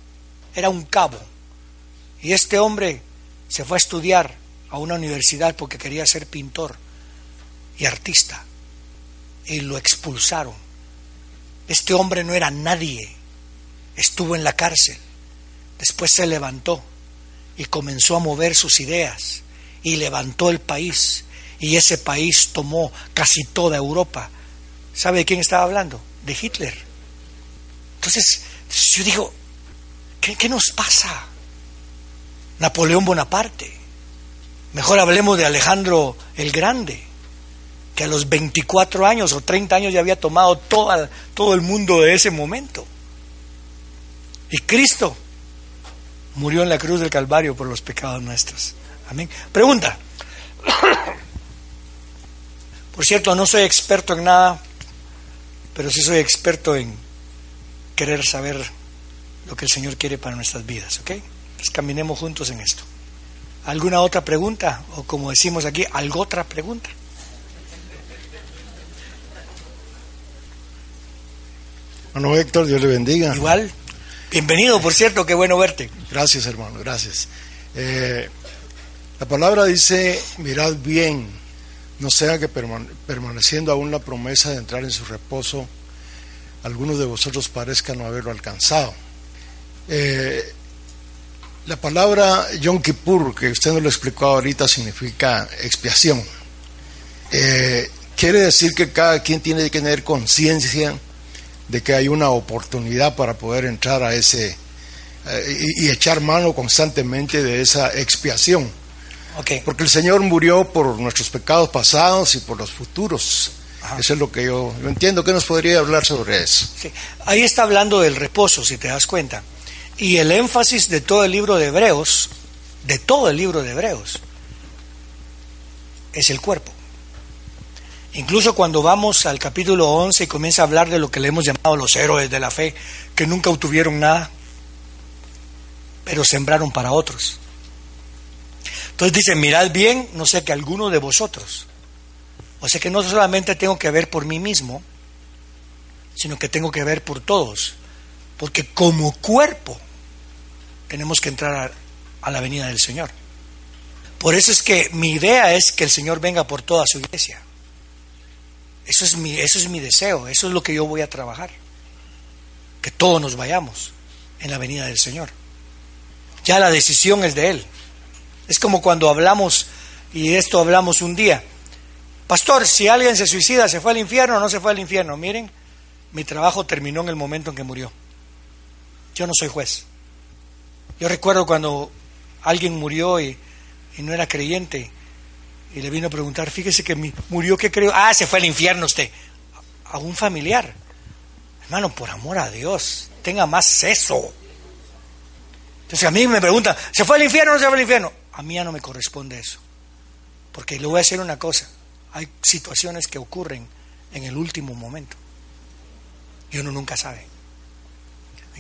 era un cabo. Y este hombre se fue a estudiar a una universidad porque quería ser pintor y artista. Y lo expulsaron. Este hombre no era nadie estuvo en la cárcel, después se levantó y comenzó a mover sus ideas y levantó el país y ese país tomó casi toda Europa. ¿Sabe de quién estaba hablando? De Hitler. Entonces, yo digo, ¿qué, nos pasa? Napoleón Bonaparte. Mejor hablemos de Alejandro el Grande, que a los 24 años o 30 años ya había tomado todo el mundo de ese momento. Y Cristo murió en la cruz del Calvario por los pecados nuestros. Amén. Pregunta. Por cierto, no soy experto en nada, pero sí soy experto en querer saber lo que el Señor quiere para nuestras vidas, ¿ok? Pues caminemos juntos en esto. ¿Alguna otra pregunta? O como decimos aquí, ¿algo otra pregunta? Bueno, Héctor, Dios le bendiga. Igual. Bienvenido, por cierto, qué bueno verte. Gracias, hermano, gracias. Eh, la palabra dice, mirad bien, no sea que permaneciendo aún la promesa de entrar en su reposo, algunos de vosotros parezcan no haberlo alcanzado. Eh, la palabra Yom Kippur, que usted nos lo explicó ahorita, significa expiación. Eh, quiere decir que cada quien tiene que tener conciencia de que hay una oportunidad para poder entrar a ese eh, y, echar mano constantemente de esa expiación. Porque el Señor murió por nuestros pecados pasados y por los futuros. Eso es lo que yo, entiendo. ¿Qué nos podría hablar sobre eso? Ahí está hablando del reposo, si te das cuenta. Y el énfasis de todo el libro de Hebreos, de todo el libro de Hebreos, es el cuerpo. Incluso cuando vamos al capítulo 11 y comienza a hablar de lo que le hemos llamado los héroes de la fe, que nunca obtuvieron nada, pero sembraron para otros. Entonces dice, mirad bien, no sé que alguno de vosotros. O sea que no solamente tengo que ver por mí mismo, sino que tengo que ver por todos. Porque como cuerpo tenemos que entrar a, la venida del Señor. Por eso es que mi idea es que el Señor venga por toda su iglesia. Eso es mi, eso es mi deseo, eso es lo que yo voy a trabajar. Que todos nos vayamos en la venida del Señor. Ya la decisión es de Él. Es como cuando hablamos, y esto hablamos un día, Pastor, si alguien se suicida, ¿se fue al infierno o no se fue al infierno? Miren, mi trabajo terminó en el momento en que murió. Yo no soy juez. Yo recuerdo cuando alguien murió y, no era creyente y le vino a preguntar, fíjese que murió, ¿qué creo? Ah, se fue al infierno usted. A un familiar. Hermano, por amor a Dios, tenga más eso. Entonces a mí me preguntan, ¿se fue al infierno o no se fue al infierno? A mí ya no me corresponde eso. Porque le voy a decir una cosa, hay situaciones que ocurren en el último momento. Y uno nunca sabe.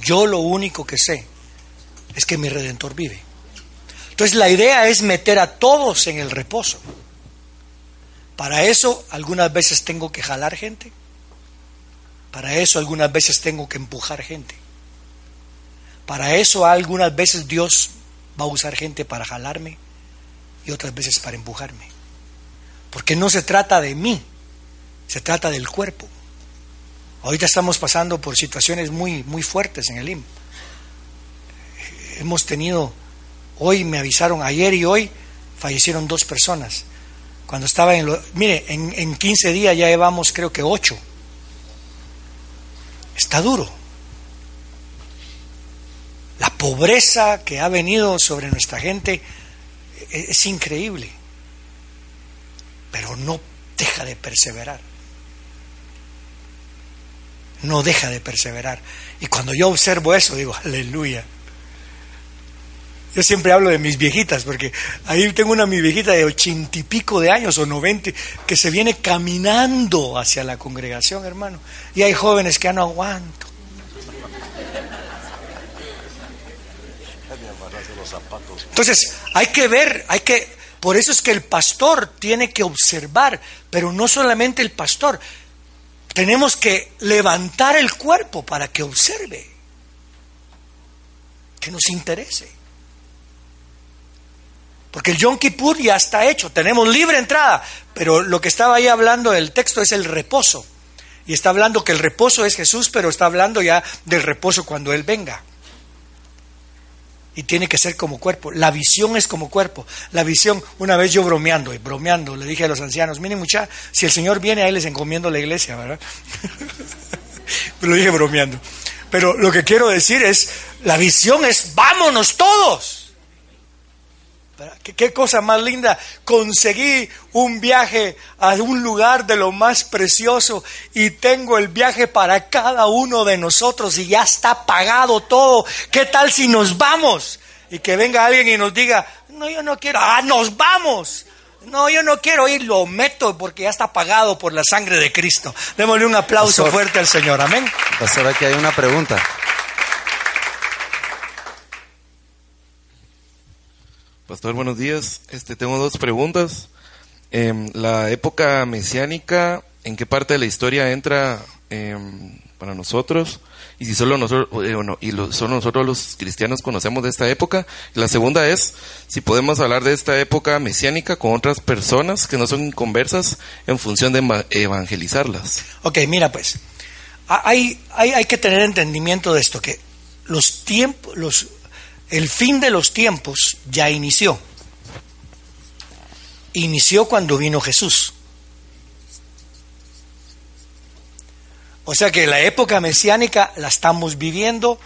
Yo lo único que sé es que mi redentor vive. Entonces la idea es meter a todos en el reposo. Para eso algunas veces tengo que jalar gente. Para eso algunas veces tengo que empujar gente. Para eso algunas veces Dios va a usar gente para jalarme y otras veces para empujarme. Porque no se trata de mí, se trata del cuerpo. Ahorita estamos pasando por situaciones muy, muy fuertes en el IM. Hemos tenido, hoy me avisaron, ayer y hoy fallecieron dos personas. Cuando estaba en lo, mire, en, en 15 días ya llevamos creo que ocho. Está duro. La pobreza que ha venido sobre nuestra gente es, es increíble pero no deja de perseverar. No deja de perseverar. Y cuando yo observo eso, digo, aleluya. Yo siempre hablo de mis viejitas, porque ahí tengo una mi viejita de ochenta y pico de años o noventa, que se viene caminando hacia la congregación, hermano. Y hay jóvenes que ya no aguanto. Entonces, hay que ver, hay que por eso es que el pastor tiene que observar, pero no solamente el pastor. Tenemos que levantar el cuerpo para que observe, que nos interese. Porque el Yom Kippur ya está hecho, tenemos libre entrada, pero lo que estaba ahí hablando del texto es el reposo. Y está hablando que el reposo es Jesús, pero está hablando ya del reposo cuando Él venga y tiene que ser como cuerpo. La visión es como cuerpo. La visión, una vez yo bromeando, y bromeando, le dije a los ancianos, miren mucha, si el Señor viene ahí les encomiendo la iglesia, ¿verdad? lo dije bromeando. Pero lo que quiero decir es, la visión es, vámonos todos. ¿Qué, ¿Qué, cosa más linda. Conseguí un viaje a un lugar de lo más precioso y tengo el viaje para cada uno de nosotros y ya está pagado todo. ¿Qué tal si nos vamos? Y que venga alguien y nos diga, no, yo no quiero, ah, nos vamos. No, yo no quiero ir, lo meto porque ya está pagado por la sangre de Cristo. Démosle un aplauso fuerte al Señor, amén. Pastor, aquí hay una pregunta. Pastor, buenos días. Este, tengo dos preguntas. Em, la época mesiánica, ¿en qué parte de la historia entra em, para nosotros? Y si solo nosotros, eh, y solo nosotros los cristianos conocemos de esta época. la segunda es si podemos hablar de esta época mesiánica con otras personas que no son conversas en función de evangelizarlas. Ok, mira pues, hay, hay, hay que tener entendimiento de esto, que los tiempos, los el fin de los tiempos ya inició. Inició cuando vino Jesús. O sea que la época mesiánica la estamos viviendo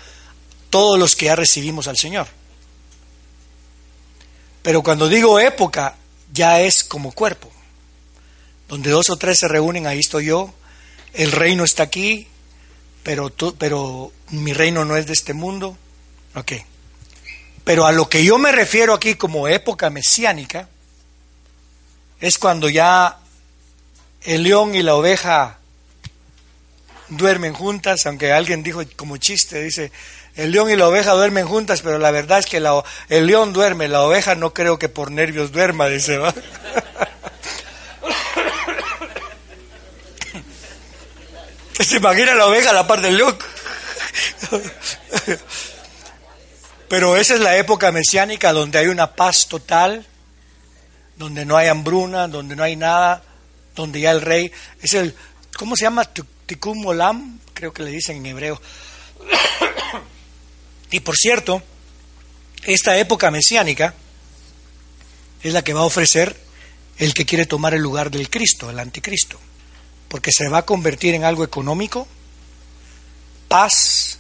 todos los que ya recibimos al Señor. Pero cuando digo época, ya es como cuerpo. Donde dos o tres se reúnen, ahí estoy yo. El reino está aquí, pero, pero mi reino no es de este mundo. Ok. Pero a lo que yo me refiero aquí como época mesiánica, es cuando ya el león y la oveja duermen juntas, aunque alguien dijo como chiste, dice, el león y la oveja duermen juntas, pero la verdad es que el león duerme, la oveja no creo que por nervios duerma, dice, ¿va? ¿Se imagina la oveja a la par del león? Pero esa es la época mesiánica donde hay una paz total, donde no hay hambruna, donde no hay nada, donde ya el rey es el, ¿cómo se llama? Tikkun Olam, creo que le dicen en hebreo. Y por cierto, esta época mesiánica es la que va a ofrecer el que quiere tomar el lugar del Cristo, el anticristo, porque se va a convertir en algo económico, paz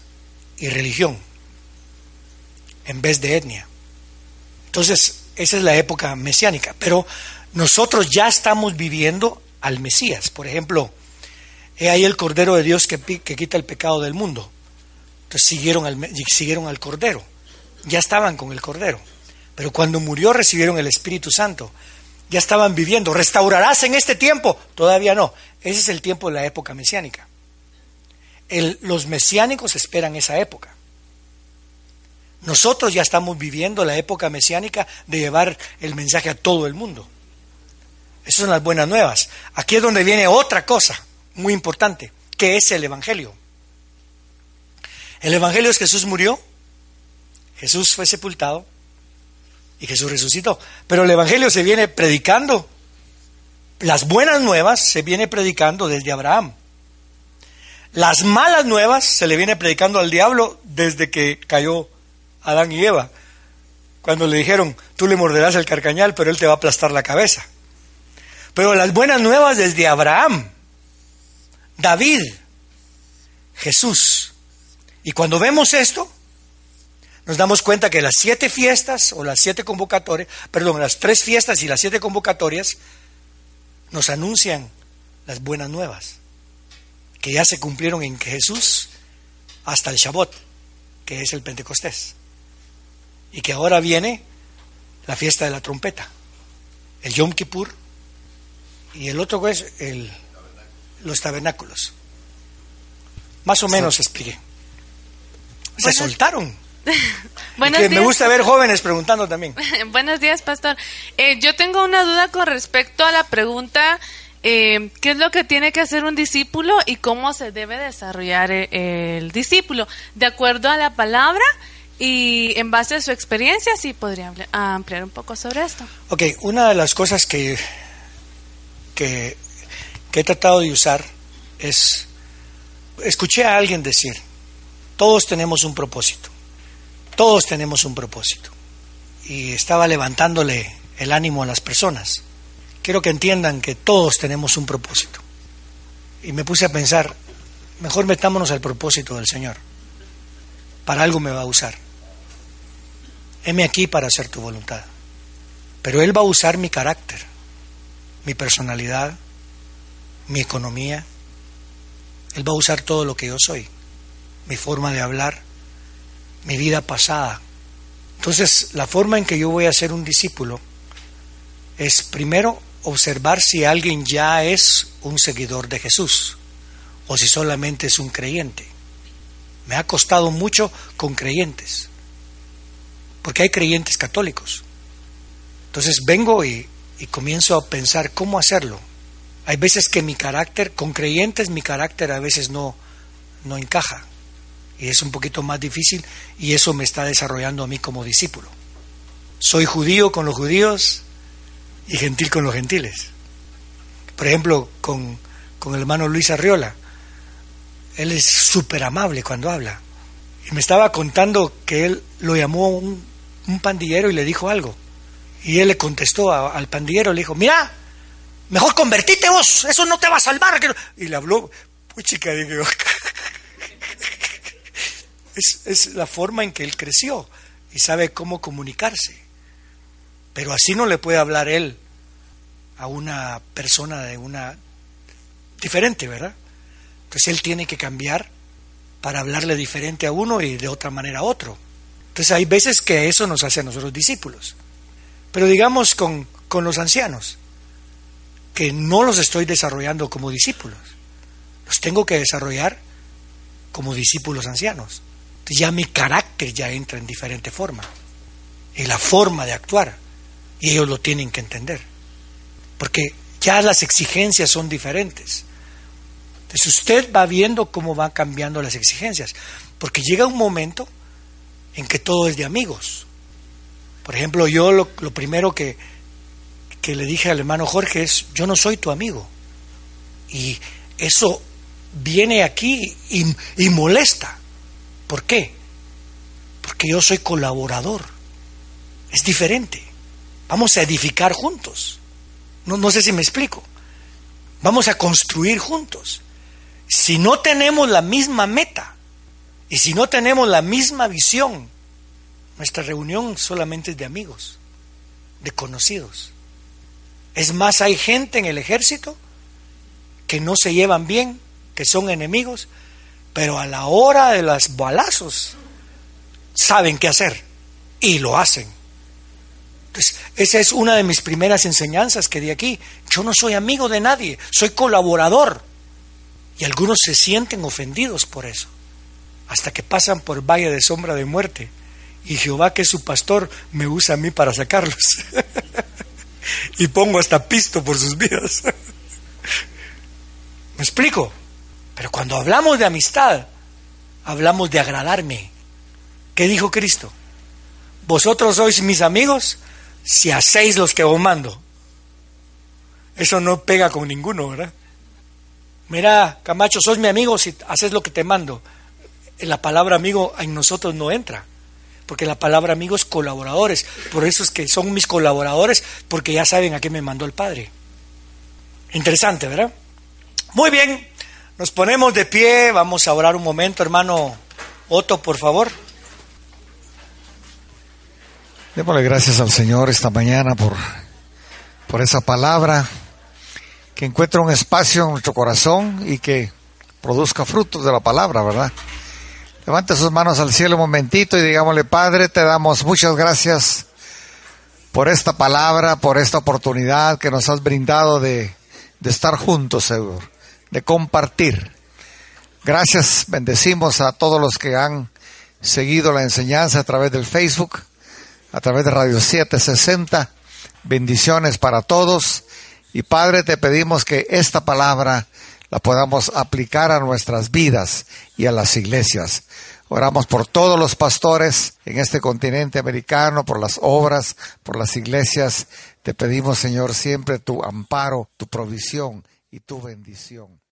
y religión, en vez de etnia. Entonces, esa es la época mesiánica, pero nosotros ya estamos viviendo al Mesías. Por ejemplo, he ahí el Cordero de Dios que, que quita el pecado del mundo. Entonces siguieron al, siguieron al Cordero, ya estaban con el Cordero. Pero cuando murió recibieron el Espíritu Santo, ya estaban viviendo. ¿Restaurarás en este tiempo? Todavía no. Ese es el tiempo de la época mesiánica. los mesiánicos esperan esa época. Nosotros ya estamos viviendo la época mesiánica de llevar el mensaje a todo el mundo. Esas son las buenas nuevas. Aquí es donde viene otra cosa muy importante, que es el Evangelio. El Evangelio es Jesús murió, Jesús fue sepultado y Jesús resucitó. Pero el Evangelio se viene predicando. Las buenas nuevas se viene predicando desde Abraham. Las malas nuevas se le viene predicando al diablo desde que cayó Adán y Eva. Cuando le dijeron, tú le morderás el carcañal, pero él te va a aplastar la cabeza. Pero las buenas nuevas desde Abraham, David, Jesús, y cuando vemos esto, nos damos cuenta que las siete fiestas o las siete convocatorias, perdón, las tres fiestas y las siete convocatorias nos anuncian las buenas nuevas, que ya se cumplieron en Jesús hasta el Shabbat, que es el Pentecostés, y que ahora viene la fiesta de la trompeta, el Yom Kippur, y el otro es el, los tabernáculos. Más o menos expliqué se soltaron. Buenos días. Me gusta ver jóvenes preguntando también. Buenos días, pastor. Eh, yo tengo una duda con respecto a la pregunta, eh, ¿qué es lo que tiene que hacer un discípulo y cómo se debe desarrollar eh, el, discípulo? De acuerdo a la palabra y en base a su experiencia, sí podría ampliar un poco sobre esto. Ok, una de las cosas que, que, que he tratado de usar es, escuché a alguien decir, todos tenemos un propósito. Todos tenemos un propósito. Y estaba levantándole el ánimo a las personas. Quiero que entiendan que todos tenemos un propósito. Y me puse a pensar, mejor metámonos al propósito del Señor. Para algo me va a usar. Heme aquí para hacer tu voluntad. Pero Él va a usar mi carácter, mi personalidad, mi economía. Él va a usar todo lo que yo soy mi forma de hablar, mi vida pasada. Entonces, la forma en que yo voy a ser un discípulo es primero observar si alguien ya es un seguidor de Jesús o si solamente es un creyente. Me ha costado mucho con creyentes, porque hay creyentes católicos. Entonces vengo y, comienzo a pensar cómo hacerlo. Hay veces que mi carácter, con creyentes mi carácter a veces no, no encaja y es un poquito más difícil y eso me está desarrollando a mí como discípulo. Soy judío con los judíos y gentil con los gentiles. Por ejemplo, con, con el hermano Luis Arriola, él es súper amable cuando habla. Y me estaba contando que él lo llamó un, un pandillero y le dijo algo. Y él le contestó al pandillero, le dijo, mira, mejor convertite vos, eso no te va a salvar. Y le habló, pues chica, dije, es, la forma en que él creció y sabe cómo comunicarse. Pero así no le puede hablar él a una persona de una diferente, ¿verdad? Entonces él tiene que cambiar para hablarle diferente a uno y de otra manera a otro. Entonces hay veces que eso nos hace a nosotros discípulos. Pero digamos con, con los ancianos, que no los estoy desarrollando como discípulos, los tengo que desarrollar como discípulos ancianos. Entonces ya mi carácter ya entra en diferente forma, y la forma de actuar, y ellos lo tienen que entender, porque ya las exigencias son diferentes. Entonces usted va viendo cómo van cambiando las exigencias, porque llega un momento en que todo es de amigos. Por ejemplo, yo lo, primero que, que le dije al hermano Jorge es, yo no soy tu amigo. Y eso viene aquí y, y, molesta. ¿Por qué? Porque yo soy colaborador. Es diferente. Vamos a edificar juntos. No, no sé si me explico. Vamos a construir juntos. Si no tenemos la misma meta y si no tenemos la misma visión, nuestra reunión solamente es de amigos, de conocidos. Es más, hay gente en el ejército que no se llevan bien, que son enemigos, pero a la hora de los balazos saben qué hacer y lo hacen. Entonces, esa es una de mis primeras enseñanzas que di aquí. Yo no soy amigo de nadie, soy colaborador. Y algunos se sienten ofendidos por eso, hasta que pasan por valle de sombra de muerte. Y Jehová, que es su pastor, me usa a mí para sacarlos. y pongo hasta pisto por sus vidas. ¿Me explico? Pero cuando hablamos de amistad, hablamos de agradarme. ¿Qué dijo Cristo? Vosotros sois mis amigos si hacéis los que os mando. Eso no pega con ninguno, ¿verdad? Mira, Camacho, sos mi amigo si haces lo que te mando. La palabra amigo en nosotros no entra, porque la palabra amigo es colaboradores. Por eso es que son mis colaboradores, porque ya saben a qué me mandó el Padre. Interesante, ¿verdad? Muy bien, nos ponemos de pie, vamos a orar un momento, hermano Otto, por favor. Démosle gracias al Señor esta mañana por, por esa palabra que encuentre un espacio en nuestro corazón y que produzca frutos de la palabra, ¿verdad? Levante sus manos al cielo un momentito y digámosle, Padre, te damos muchas gracias por esta palabra, por esta oportunidad que nos has brindado de, de estar juntos, Señor, de compartir. Gracias, bendecimos a todos los que han seguido la enseñanza a través del Facebook, a través de Radio 760. Bendiciones para todos y Padre, te pedimos que esta palabra la podamos aplicar a nuestras vidas y a las iglesias. Oramos por todos los pastores en este continente americano, por las obras, por las iglesias. Te pedimos, Señor, siempre tu amparo, tu provisión y tu bendición.